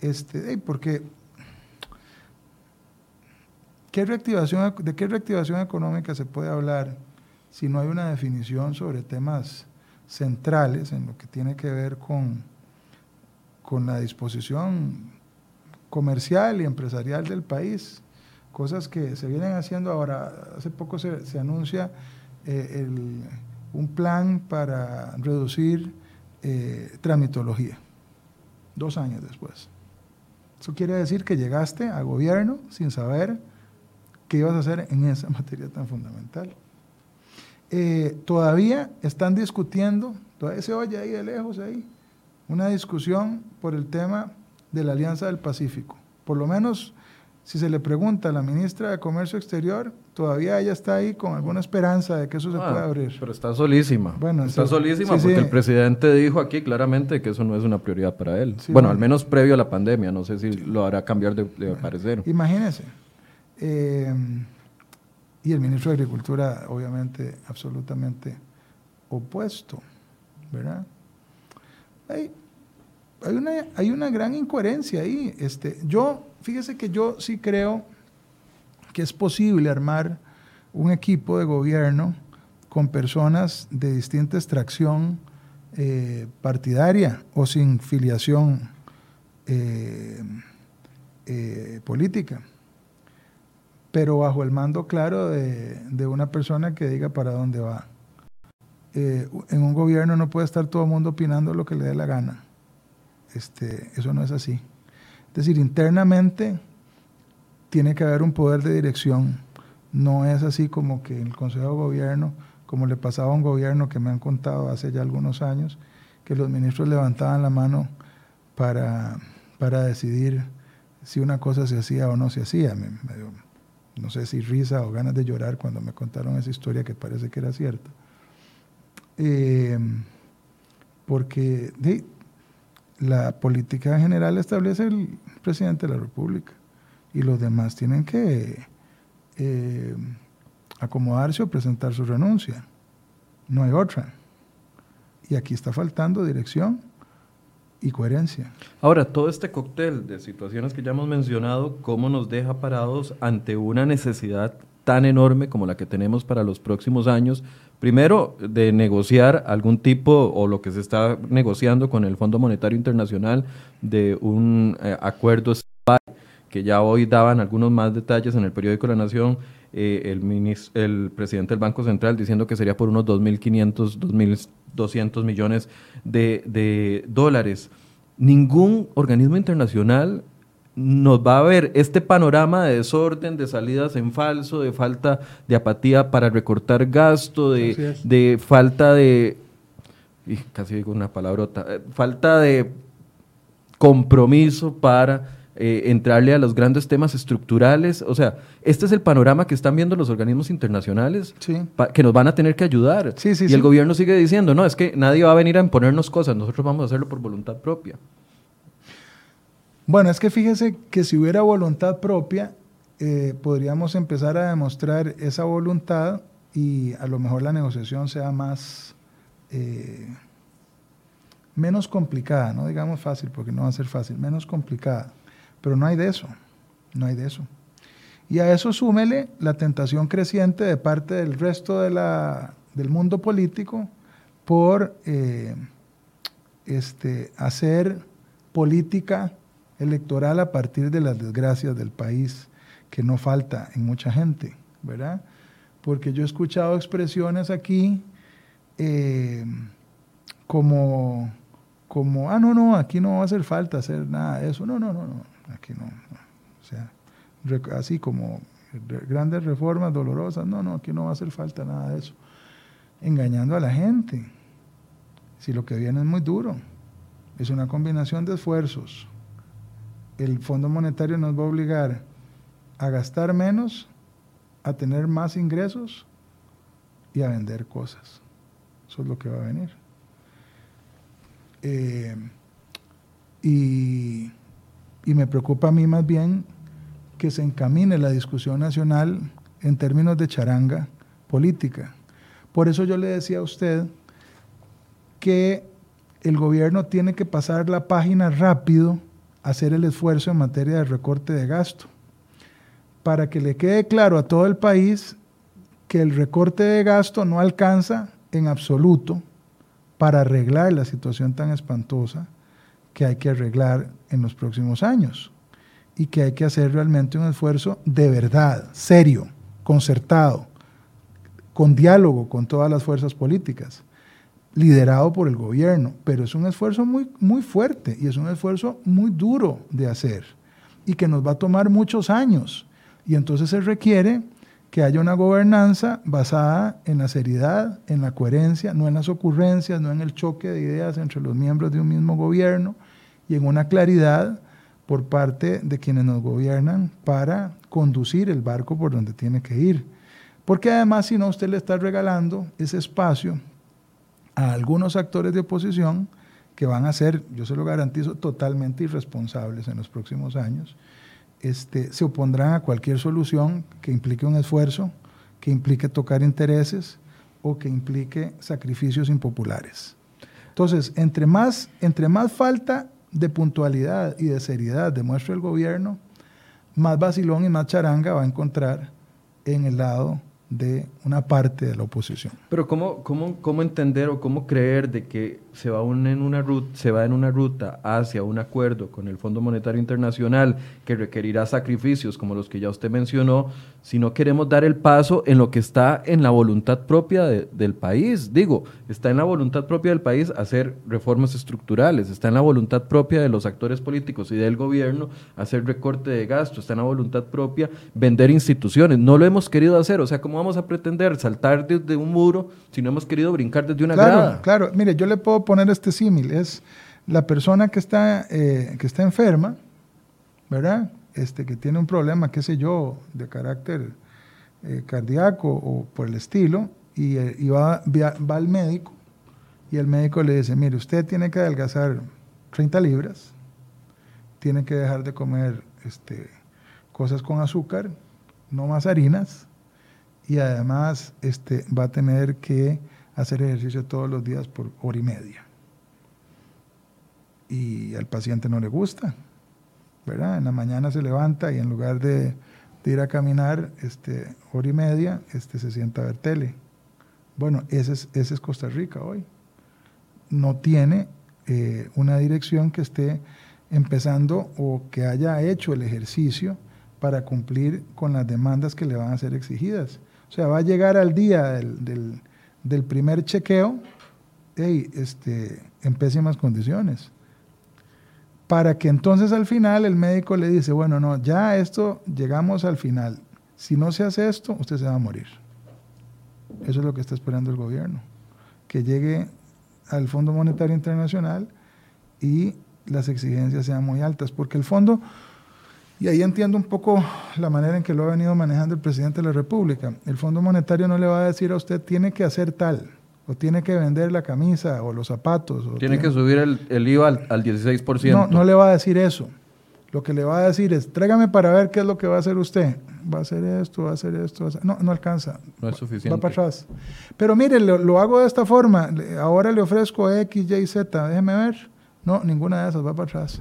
S1: este, eh, porque ¿qué reactivación, ¿de qué reactivación económica se puede hablar si no hay una definición sobre temas centrales en lo que tiene que ver con, con la disposición comercial y empresarial del país? Cosas que se vienen haciendo ahora. Hace poco se, anuncia eh, un plan para reducir eh, tramitología, dos años después. Eso quiere decir que llegaste a gobierno sin saber qué ibas a hacer en esa <laughs> materia tan fundamental. Eh, todavía están discutiendo, todavía se oye ahí de lejos ahí, una discusión por el tema de la Alianza del Pacífico. Por lo menos, si se le pregunta a la ministra de Comercio Exterior, todavía ella está ahí con alguna esperanza de que eso se
S2: Ah,
S1: pueda abrir.
S2: Pero está solísima.
S1: Bueno,
S2: está
S1: sí.
S2: solísima
S1: Sí,
S2: porque
S1: sí.
S2: el presidente dijo aquí claramente que eso no es una prioridad para él. Bueno, al menos previo a la pandemia. No sé si lo hará cambiar de, de parecer.
S1: Imagínense. Eh, y el ministro de Agricultura, obviamente, absolutamente opuesto, ¿verdad? Hay, hay, una, hay una gran incoherencia ahí. Este, yo, fíjese que yo sí creo que es posible armar un equipo de gobierno con personas de distinta extracción eh, partidaria o sin filiación eh, eh, política, pero bajo el mando claro de, de una persona que diga para dónde va. En un gobierno no puede estar todo el mundo opinando lo que le dé la gana. Este, eso no es así. Es decir, internamente tiene que haber un poder de dirección. No es así como que el Consejo de Gobierno, como le pasaba a un gobierno que me han contado hace ya algunos años, que los ministros levantaban la mano para, para decidir si una cosa se hacía o no se hacía. Me- no sé si risa o ganas de llorar cuando me contaron esa historia que parece que era cierta. Eh, porque la política general establece el presidente de la República y los demás tienen que eh, acomodarse o presentar su renuncia. No hay otra. Y aquí está faltando dirección y coherencia.
S2: Ahora, todo este cóctel de situaciones que ya hemos mencionado, ¿cómo nos deja parados ante una necesidad tan enorme como la que tenemos para los próximos años? Primero, de negociar algún tipo, o lo que se está negociando con el Fondo Monetario Internacional, de un eh, acuerdo que ya hoy daban algunos más detalles en el periódico La Nación, eh, el, el presidente del Banco Central diciendo que sería por unos 2.500, 2.200 millones de, de dólares. Ningún organismo internacional nos va a ver este panorama de desorden, de salidas en falso, de falta de apatía para recortar gasto, de, falta de, y casi digo una palabrota, eh, falta de compromiso para eh, entrarle a los grandes temas estructurales. O sea, este es el panorama que están viendo los organismos internacionales
S1: Sí.
S2: que nos van a tener que ayudar.
S1: Sí, sí,
S2: y
S1: sí.
S2: el gobierno sigue diciendo, no, es que nadie va a venir a imponernos cosas, nosotros vamos a hacerlo por voluntad propia.
S1: Bueno, es que fíjese que si hubiera voluntad propia, eh, podríamos empezar a demostrar esa voluntad y a lo mejor la negociación sea más, eh, menos complicada, no digamos fácil, porque no va a ser fácil, menos complicada. Pero no hay de eso, no hay de eso. Y a eso súmele la tentación creciente de parte del resto del mundo político por eh, este, hacer política electoral a partir de las desgracias del país, que no falta en mucha gente, ¿verdad? Porque yo he escuchado expresiones aquí eh, como, como, ah, no, no, aquí no va a hacer falta hacer nada de eso. No, no, no, no, aquí no. O sea, así como grandes reformas dolorosas, no, no, aquí no va a hacer falta nada de eso. Engañando a la gente. Si lo que viene es muy duro, es una combinación de esfuerzos. El Fondo Monetario nos va a obligar a gastar menos, a tener más ingresos y a vender cosas. Eso es lo que va a venir. Eh, y, y me preocupa a mí más bien que se encamine la discusión nacional en términos de charanga política. Por eso yo le decía a usted que el gobierno tiene que pasar la página rápido, hacer el esfuerzo en materia de recorte de gasto, para que le quede claro a todo el país que el recorte de gasto no alcanza en absoluto para arreglar la situación tan espantosa que hay que arreglar en los próximos años y que hay que hacer realmente un esfuerzo de verdad, serio, concertado, con diálogo con todas las fuerzas políticas liderado por el gobierno, pero es un esfuerzo muy, muy fuerte y es un esfuerzo muy duro de hacer y que nos va a tomar muchos años. Y entonces se requiere que haya una gobernanza basada en la seriedad, en la coherencia, no en las ocurrencias, no en el choque de ideas entre los miembros de un mismo gobierno y en una claridad por parte de quienes nos gobiernan para conducir el barco por donde tiene que ir. Porque además si no, usted le está regalando ese espacio a algunos actores de oposición que van a ser, yo se lo garantizo, totalmente irresponsables en los próximos años. Este, se opondrán a cualquier solución que implique un esfuerzo, que implique tocar intereses o que implique sacrificios impopulares. Entonces, entre más, entre más falta de puntualidad y de seriedad demuestre el gobierno, más vacilón y más charanga va a encontrar en el lado de una parte de la oposición.
S2: Pero ¿cómo, cómo, cómo entender o cómo creer de que se va, en una ruta, se va en una ruta hacia un acuerdo con el Fondo Monetario Internacional que requerirá sacrificios como los que ya usted mencionó, si no queremos dar el paso en lo que está en la voluntad propia del país? Digo, está en la voluntad propia del país hacer reformas estructurales, está en la voluntad propia de los actores políticos y del gobierno hacer recorte de gasto, está en la voluntad propia vender instituciones. No lo hemos querido hacer, o sea, ¿cómo vamos a pretender saltar desde un muro si no hemos querido brincar desde una
S1: claro, Claro, mire, yo le puedo poner este símil, es la persona que está, eh, que está enferma, ¿verdad? Este, que tiene un problema, qué sé yo, de carácter eh, cardíaco o por el estilo, y, eh, va, va, al médico, y el médico le dice, mire, usted tiene que adelgazar 30 libras, tiene que dejar de comer este, cosas con azúcar, no más harinas, y además este, va a tener que hacer ejercicio todos los días por hora y media. Y al paciente no le gusta, ¿verdad? En la mañana se levanta y en lugar de, ir a caminar este, hora y media, este, se sienta a ver tele. Bueno, ese es, ese es Costa Rica hoy. No tiene eh, una dirección que esté empezando o que haya hecho el ejercicio para cumplir con las demandas que le van a ser exigidas. O sea, va a llegar al día del del primer chequeo este, en pésimas condiciones. Para que entonces al final el médico le dice, bueno, no, ya esto llegamos al final. Si no se hace esto, usted se va a morir. Eso es lo que está esperando el gobierno. Que llegue al Fondo Monetario Internacional y las exigencias sean muy altas. Porque el fondo, y ahí entiendo un poco la manera en que lo ha venido manejando el presidente de la República. El Fondo Monetario no le va a decir a usted tiene que hacer tal, o tiene que vender la camisa o los zapatos. O
S2: tiene, que subir el, IVA al, al, 16%.
S1: No, no le va a decir eso. Lo que le va a decir es, tráigame para ver qué es lo que va a hacer usted. Va a hacer esto, va a hacer esto. No, no alcanza.
S2: No es suficiente.
S1: Va para atrás. Pero mire, lo, lo hago de esta forma. Ahora le ofrezco X, Y, Z. Déjeme ver. No, ninguna de esas va para atrás.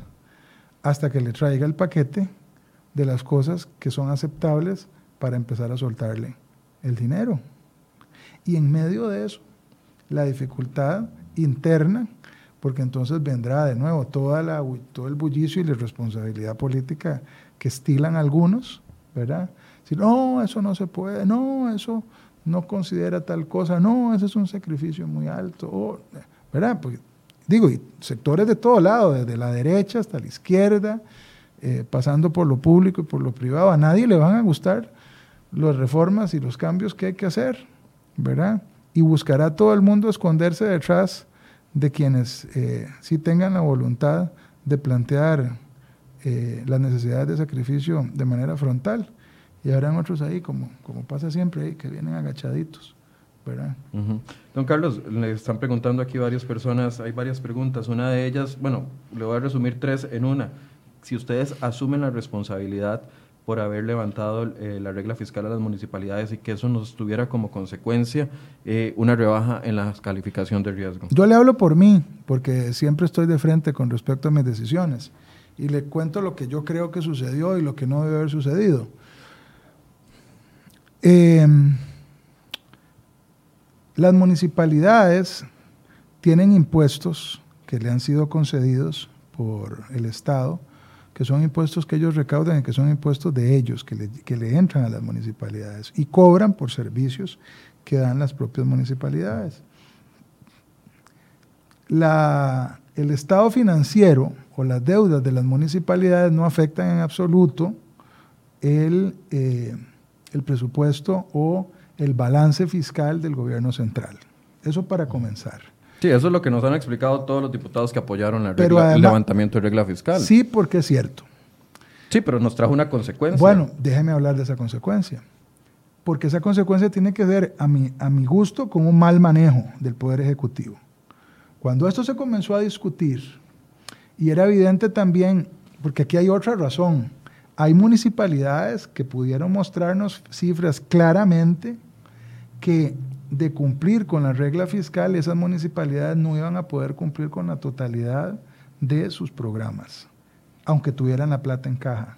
S1: Hasta que le traiga el paquete de las cosas que son aceptables para empezar a soltarle el dinero. Y en medio de eso, la dificultad interna, porque entonces vendrá de nuevo toda la, todo el bullicio y la irresponsabilidad política que estilan algunos, ¿verdad? Si no, eso no se puede, no, eso no considera tal cosa, no, ese es un sacrificio muy alto, ¿verdad? Porque, digo, y sectores de todo lado, desde la derecha hasta la izquierda, eh, pasando por lo público y por lo privado, a nadie le van a gustar las reformas y los cambios que hay que hacer, ¿verdad? Y buscará todo el mundo esconderse detrás de quienes eh, sí tengan la voluntad de plantear eh, las necesidades de sacrificio de manera frontal. Y habrán otros ahí, como, como pasa siempre, ahí, que vienen agachaditos. ¿verdad?
S2: Don Carlos, le están preguntando aquí varias personas, hay varias preguntas. Una de ellas, bueno, le voy a resumir tres en una. Si ustedes asumen la responsabilidad por haber levantado eh, la regla fiscal a las municipalidades y que eso nos tuviera como consecuencia eh, una rebaja en la calificación de riesgo.
S1: Yo le hablo por mí, porque siempre estoy de frente con respecto a mis decisiones y le cuento lo que yo creo que sucedió y lo que no debe haber sucedido. Em, las municipalidades tienen impuestos que le han sido concedidos por el Estado que son impuestos que ellos recaudan y que son impuestos de ellos, que le, que le entran a las municipalidades y cobran por servicios que dan las propias municipalidades. La, el estado financiero o las deudas de las municipalidades no afectan en absoluto el, eh, el presupuesto o el balance fiscal del gobierno central. Eso para comenzar.
S2: Sí, eso es lo que nos han explicado todos los diputados que apoyaron el levantamiento de regla fiscal.
S1: Sí, porque es cierto.
S2: Sí, pero nos trajo una consecuencia.
S1: Bueno, déjeme hablar de esa consecuencia. Porque esa consecuencia tiene que ver, a mi, a mi gusto, con un mal manejo del Poder Ejecutivo. Cuando esto se comenzó a discutir, y era evidente también, porque aquí hay otra razón, hay municipalidades que pudieron mostrarnos cifras claramente que de cumplir con la regla fiscal, esas municipalidades no iban a poder cumplir con la totalidad de sus programas, aunque tuvieran la plata en caja.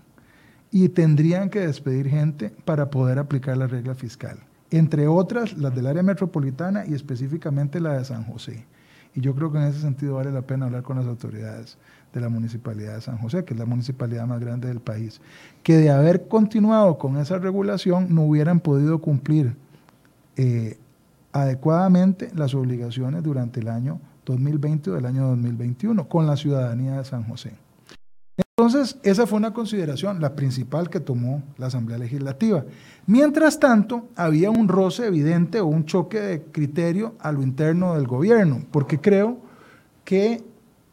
S1: Y tendrían que despedir gente para poder aplicar la regla fiscal, entre otras las del área metropolitana y específicamente la de San José. Y yo creo que en ese sentido vale la pena hablar con las autoridades de la Municipalidad de San José, que es la municipalidad más grande del país, que de haber continuado con esa regulación no hubieran podido cumplir eh, adecuadamente las obligaciones durante el año 2020 o del año 2021 con la ciudadanía de San José. Entonces, esa fue una consideración, la principal que tomó la Asamblea Legislativa. Mientras tanto, había un roce evidente o un choque de criterio a lo interno del gobierno, porque creo que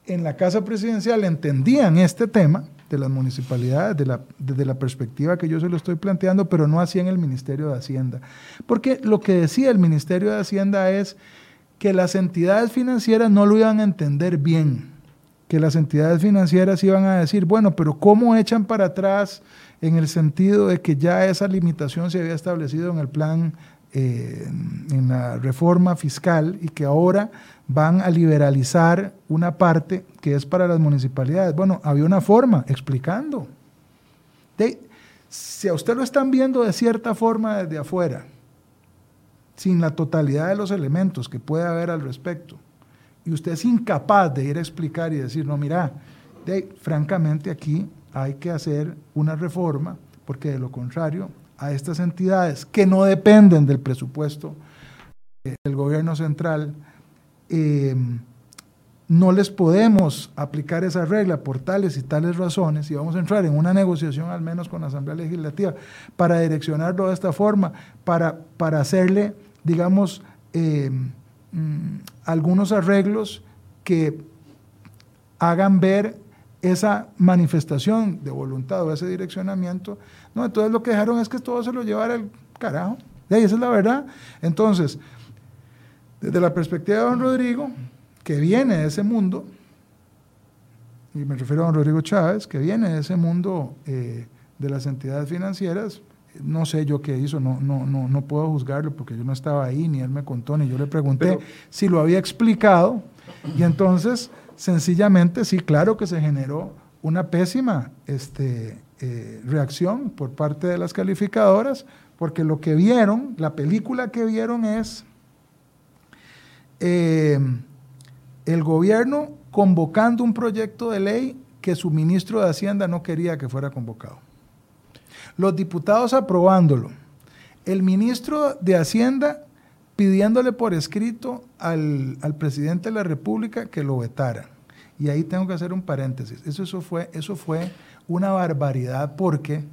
S1: en la Casa Presidencial entendían este tema de las municipalidades desde la perspectiva que yo se lo estoy planteando, pero no así en el Ministerio de Hacienda. Porque lo que decía el Ministerio de Hacienda es que las entidades financieras no lo iban a entender bien, que las entidades financieras iban a decir, bueno, pero ¿cómo echan para atrás en el sentido de que ya esa limitación se había establecido en el plan, eh, en la reforma fiscal y que ahora van a liberalizar una parte que es para las municipalidades. Bueno, había una forma explicando. si a usted lo están viendo de cierta forma desde afuera, sin la totalidad de los elementos que puede haber al respecto, y usted es incapaz de ir a explicar y decir, no, mira, francamente aquí hay que hacer una reforma, porque de lo contrario, a estas entidades que no dependen del presupuesto del gobierno central, eh, no les podemos aplicar esa regla por tales y tales razones y vamos a entrar en una negociación al menos con la Asamblea Legislativa para direccionarlo de esta forma, para, para hacerle, digamos, eh, mm, algunos arreglos que hagan ver esa manifestación de voluntad o ese direccionamiento. No, entonces lo que dejaron es que todo se lo llevara el carajo. Y esa es la verdad. Entonces, desde la perspectiva de don Rodrigo, que viene de ese mundo, y me refiero a don Rodrigo Chávez, que viene de ese mundo eh, de las entidades financieras, no sé yo qué hizo, no, no, no, no puedo juzgarlo porque yo no estaba ahí, ni él me contó, ni yo le pregunté si lo había explicado. Y entonces, sencillamente, sí, claro que se generó una pésima este, eh, reacción por parte de las calificadoras, porque lo que vieron, la película que vieron es eh, el gobierno convocando un proyecto de ley que su ministro de Hacienda no quería que fuera convocado. Los diputados aprobándolo. El ministro de Hacienda pidiéndole por escrito al, presidente de la República que lo vetara. Y ahí tengo que hacer un paréntesis. Eso, eso, fue, eso fue una barbaridad porque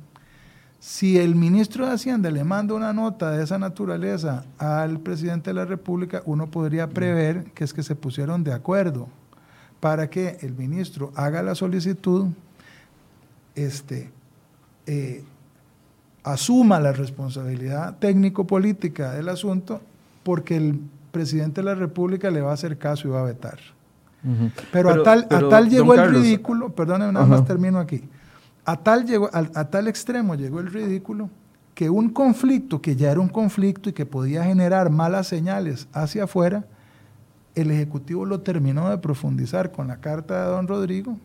S1: si el ministro de Hacienda le manda una nota de esa naturaleza al presidente de la República, uno podría prever que es que se pusieron de acuerdo para que el ministro haga la solicitud, este, eh, asuma la responsabilidad técnico-política del asunto, porque el presidente de la República le va a hacer caso y va a vetar. pero, a tal, a tal llegó el ridículo, perdóneme, nada más termino aquí, a tal, llegó, a tal extremo llegó el ridículo que un conflicto que ya era un conflicto y que podía generar malas señales hacia afuera, el Ejecutivo lo terminó de profundizar con la carta de don Rodrigo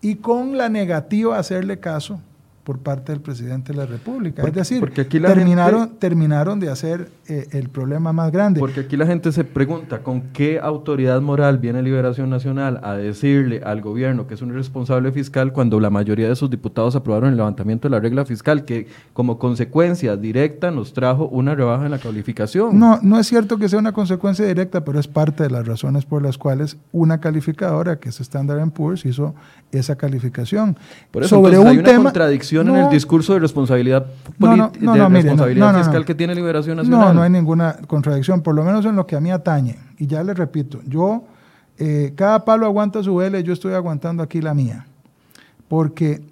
S1: y con la negativa a hacerle caso por parte del presidente de la República. es decir, terminaron, terminaron de hacer eh, el problema más grande.
S2: Porque aquí la gente se pregunta, ¿con qué autoridad moral viene Liberación Nacional a decirle al gobierno que es un responsable fiscal cuando la mayoría de sus diputados aprobaron el levantamiento de la regla fiscal, que como consecuencia directa nos trajo una rebaja en la calificación?
S1: No, no es cierto que sea una consecuencia directa, pero es parte de las razones por las cuales una calificadora, que es Standard Poor's, hizo esa calificación.
S2: Por eso Sobre un hay una contradicción en el discurso de responsabilidad, de responsabilidad fiscal que tiene Liberación Nacional.
S1: No, no hay ninguna contradicción, por lo menos en lo que a mí atañe. Y ya le repito, yo, eh, cada palo aguanta su vela y yo estoy aguantando aquí la mía. Porque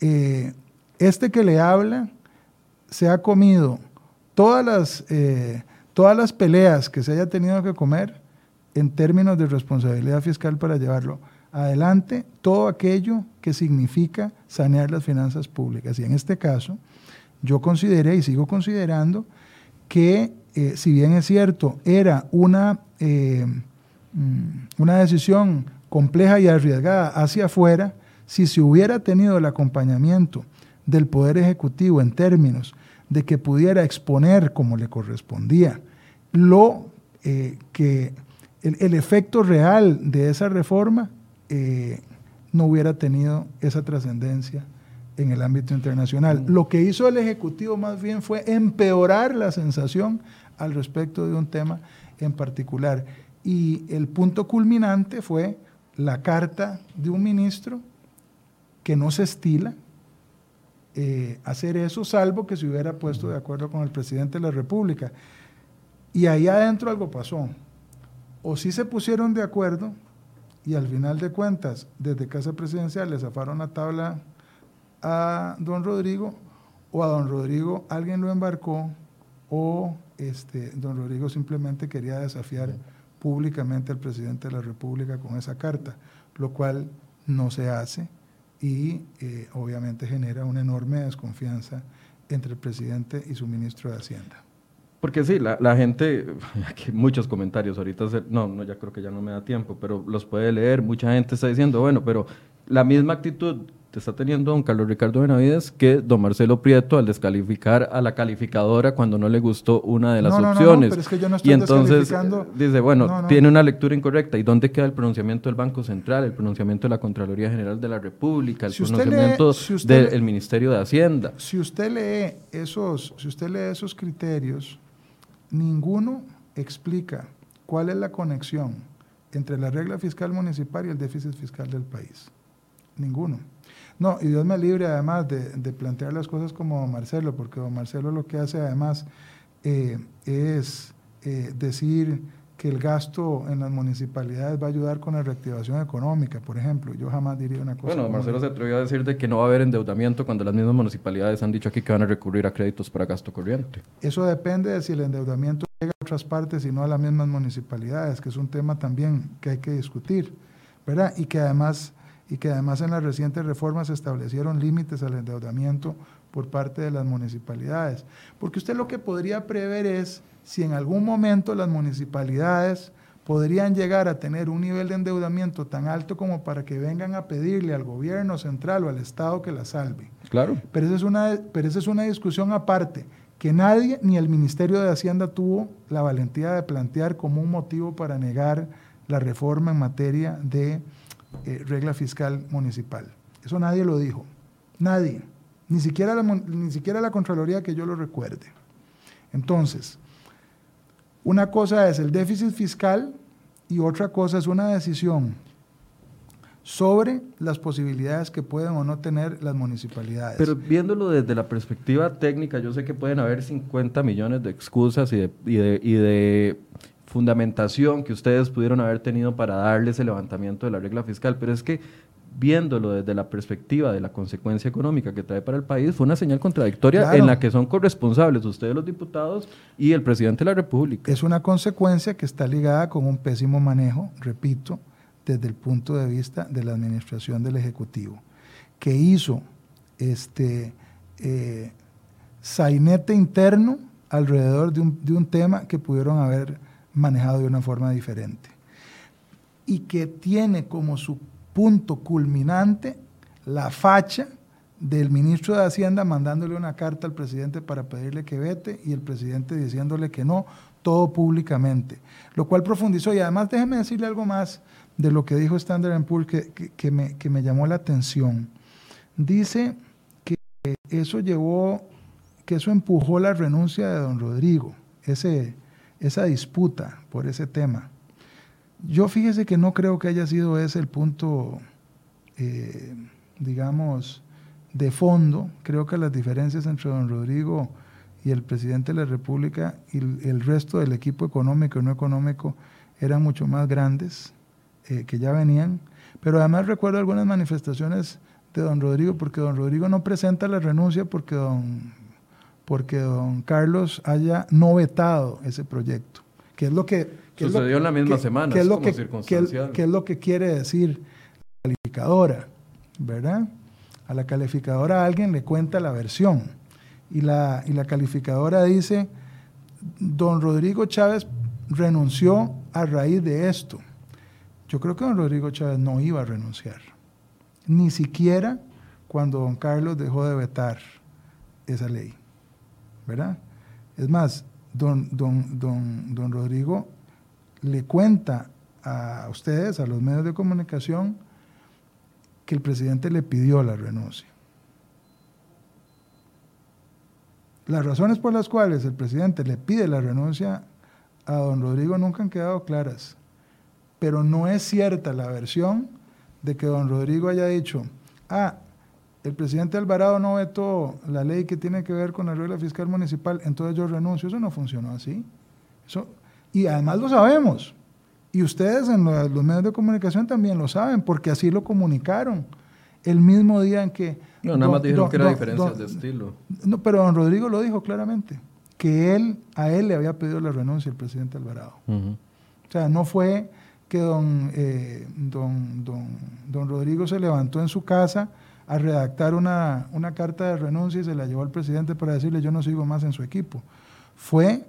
S1: eh, este que le habla se ha comido todas las, eh, todas las peleas que se haya tenido que comer en términos de responsabilidad fiscal para llevarlo adelante todo aquello que significa sanear las finanzas públicas. Y en este caso, yo consideré y sigo considerando que, eh, si bien es cierto, era una, eh, mm, una decisión compleja y arriesgada hacia afuera, si se hubiera tenido el acompañamiento del Poder Ejecutivo en términos de que pudiera exponer como le correspondía lo eh, que el efecto real de esa reforma, eh, no hubiera tenido esa trascendencia en el ámbito internacional. Mm. Lo que hizo el Ejecutivo más bien fue empeorar la sensación al respecto de un tema en particular. Y el punto culminante fue la carta de un ministro que no se estila eh, hacer eso, salvo que se hubiera puesto de acuerdo con el presidente de la República. Y ahí adentro algo pasó. O sí se pusieron de acuerdo y al final de cuentas, desde Casa Presidencial le zafaron la tabla a don Rodrigo o a don Rodrigo alguien lo embarcó o este, don Rodrigo simplemente quería desafiar públicamente al presidente de la República con esa carta, lo cual no se hace y eh, obviamente genera una enorme desconfianza entre el presidente y su ministro de Hacienda.
S2: Porque sí, la, la, gente, <laughs> aquí muchos comentarios, ahorita, no, no, ya creo que ya no me da tiempo, pero los puede leer, mucha gente está diciendo, bueno, pero la misma actitud te está teniendo don Carlos Ricardo Benavides que don Marcelo Prieto al descalificar a la calificadora cuando no le gustó una de las opciones. pero es que yo no estoy y entonces dice, bueno, tiene una lectura incorrecta. ¿Y dónde queda el pronunciamiento del Banco Central, el pronunciamiento de la Contraloría General de la República, el pronunciamiento del Ministerio de Hacienda?
S1: Si usted lee esos, si usted lee esos criterios, ninguno explica cuál es la conexión entre la regla fiscal municipal y el déficit fiscal del país. Ninguno. No, y Dios me libre además de, plantear las cosas como Marcelo, porque don Marcelo lo que hace además eh, es eh, decir que el gasto en las municipalidades va a ayudar con la reactivación económica, por ejemplo. Yo jamás diría una cosa.
S2: Bueno, Marcelo se atrevió a decir de que no va a haber endeudamiento cuando las mismas municipalidades han dicho aquí que van a recurrir a créditos para gasto corriente.
S1: Eso depende de si el endeudamiento llega a otras partes y no a las mismas municipalidades, que es un tema también que hay que discutir, ¿verdad? Y que además, y que además en las recientes reformas se establecieron límites al endeudamiento por parte de las municipalidades. Porque usted lo que podría prever es si en algún momento las municipalidades podrían llegar a tener un nivel de endeudamiento tan alto como para que vengan a pedirle al gobierno central o al Estado que la salve.
S2: Claro.
S1: Pero esa es una, pero esa es una discusión aparte que nadie, ni el Ministerio de Hacienda tuvo la valentía de plantear como un motivo para negar la reforma en materia de eh, regla fiscal municipal. Eso nadie lo dijo, nadie, ni siquiera, la, ni siquiera la Contraloría que yo lo recuerde. Entonces, una cosa es el déficit fiscal y otra cosa es una decisión sobre las posibilidades que pueden o no tener las municipalidades.
S2: Pero viéndolo desde la perspectiva técnica, yo sé que pueden haber 50 millones de excusas y de, y de, fundamentación que ustedes pudieron haber tenido para darle ese levantamiento de la regla fiscal, pero es que viéndolo desde la perspectiva de la consecuencia económica que trae para el país, fue una señal contradictoria en la que son corresponsables ustedes los diputados y el presidente de la República.
S1: Es una consecuencia que está ligada con un pésimo manejo, repito, desde el punto de vista de la administración del Ejecutivo, que hizo este eh, sainete interno alrededor de un, de un tema que pudieron haber manejado de una forma diferente y que tiene como su punto culminante la facha del ministro de Hacienda mandándole una carta al presidente para pedirle que vete y el presidente diciéndole que no, todo públicamente. Lo cual profundizó y además déjeme decirle algo más de lo que dijo Standard Poor's que, que, me, que me llamó la atención. Dice que eso llevó, que eso empujó la renuncia de don Rodrigo, ese, esa disputa por ese tema. Yo fíjese que no creo que haya sido ese el punto, eh, digamos, de fondo. Creo que las diferencias entre don Rodrigo y el presidente de la República y el resto del equipo económico y no económico eran mucho más grandes, eh, que ya venían. Pero además recuerdo algunas manifestaciones de don Rodrigo, porque don Rodrigo no presenta la renuncia porque don, porque don Carlos haya no vetado ese proyecto, que es lo que
S2: Sucedió en la misma semana,
S1: es, lo que, ¿Qué es lo que quiere decir la calificadora? ¿Verdad? A la calificadora alguien le cuenta la versión y la, y la calificadora dice, don Rodrigo Chávez renunció a raíz de esto. Yo creo que don Rodrigo Chávez no iba a renunciar, ni siquiera cuando don Carlos dejó de vetar esa ley, ¿verdad? Es más, don, don, don, don Rodrigo le cuenta a ustedes, a los medios de comunicación, que el presidente le pidió la renuncia. Las razones por las cuales el presidente le pide la renuncia a don Rodrigo nunca han quedado claras, pero no es cierta la versión de que don Rodrigo haya dicho, ah, el presidente Alvarado no vetó la ley que tiene que ver con la regla fiscal municipal, entonces yo renuncio. Eso no funcionó así. Eso, y además lo sabemos. Y ustedes en los medios de comunicación también lo saben, porque así lo comunicaron. El mismo día en que...
S2: No, nada más dijeron que era diferencias de estilo.
S1: No, pero don Rodrigo lo dijo claramente, que él, a él le había pedido la renuncia el presidente Alvarado. O sea, no fue que don, eh, don, don, don, Rodrigo se levantó en su casa a redactar una, una carta de renuncia y se la llevó al presidente para decirle yo no sigo más en su equipo. Fue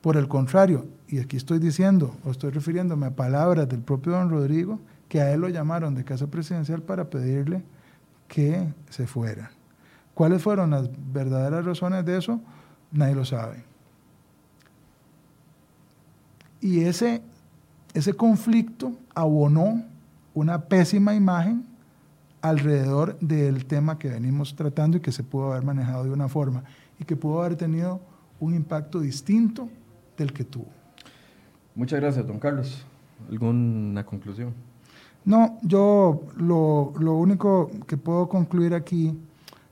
S1: por el contrario, y aquí estoy diciendo, o estoy refiriéndome a palabras del propio don Rodrigo, que a él lo llamaron de casa presidencial para pedirle que se fuera. ¿Cuáles fueron las verdaderas razones de eso? Nadie lo sabe. Y ese, ese conflicto abonó una pésima imagen alrededor del tema que venimos tratando y que se pudo haber manejado de una forma y que pudo haber tenido un impacto distinto del que tuvo.
S2: Muchas gracias, don Carlos. ¿Alguna conclusión?
S1: No, yo lo, único que puedo concluir aquí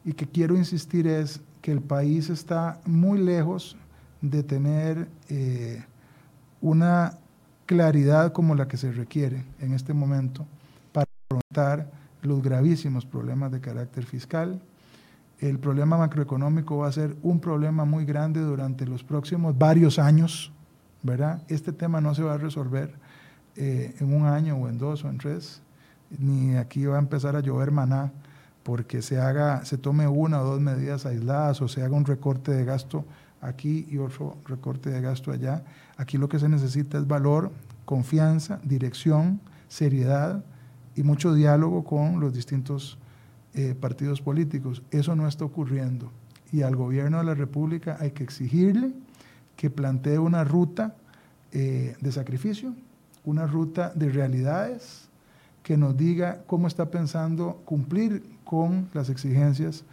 S1: y que quiero insistir es que el país está muy lejos de tener eh, una claridad como la que se requiere en este momento para afrontar los gravísimos problemas de carácter fiscal, el problema macroeconómico va a ser un problema muy grande durante los próximos varios años, ¿verdad? Este tema no se va a resolver eh, en un año o en dos o en tres, ni aquí va a empezar a llover maná porque se haga, se tome una o dos medidas aisladas o se haga un recorte de gasto aquí y otro recorte de gasto allá. Aquí lo que se necesita es valor, confianza, dirección, seriedad y mucho diálogo con los distintos eh, partidos políticos. Eso no está ocurriendo. Y al gobierno de la República hay que exigirle que plantee una ruta eh, de sacrificio, una ruta de realidades que nos diga cómo está pensando cumplir con las exigencias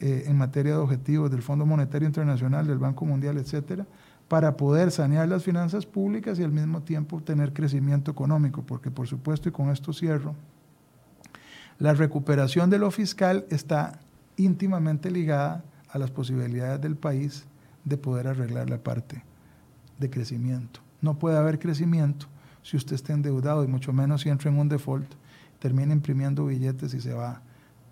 S1: eh, en materia de objetivos del Fondo Monetario Internacional, del Banco Mundial, etcétera, para poder sanear las finanzas públicas y al mismo tiempo tener crecimiento económico, porque por supuesto, y con esto cierro, la recuperación de lo fiscal está íntimamente ligada a las posibilidades del país de poder arreglar la parte de crecimiento. No puede haber crecimiento si usted está endeudado y mucho menos si entra en un default, termina imprimiendo billetes y se va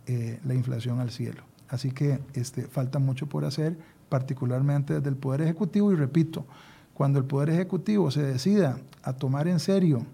S1: eh, la inflación al cielo. Así que este, falta mucho por hacer, particularmente desde el Poder Ejecutivo y repito, cuando el Poder Ejecutivo se decida a tomar en serio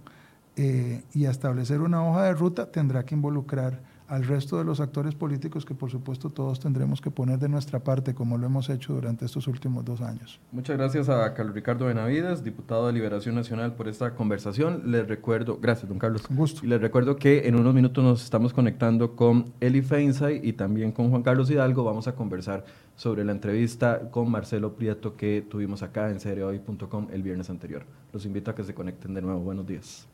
S1: eh, y a establecer una hoja de ruta, tendrá que involucrar al resto de los actores políticos que por supuesto todos tendremos que poner de nuestra parte como lo hemos hecho durante estos últimos dos años.
S2: Muchas gracias a Carlos Ricardo Benavides, diputado de Liberación Nacional, por esta conversación. Les recuerdo, gracias don Carlos.
S1: Un gusto.
S2: Y les recuerdo que en unos minutos nos estamos conectando con Eli Feinsay y también con Juan Carlos Hidalgo. Vamos a conversar sobre la entrevista con Marcelo Prieto que tuvimos acá en seriohoy.com el viernes anterior. Los invito a que se conecten de nuevo. Buenos días.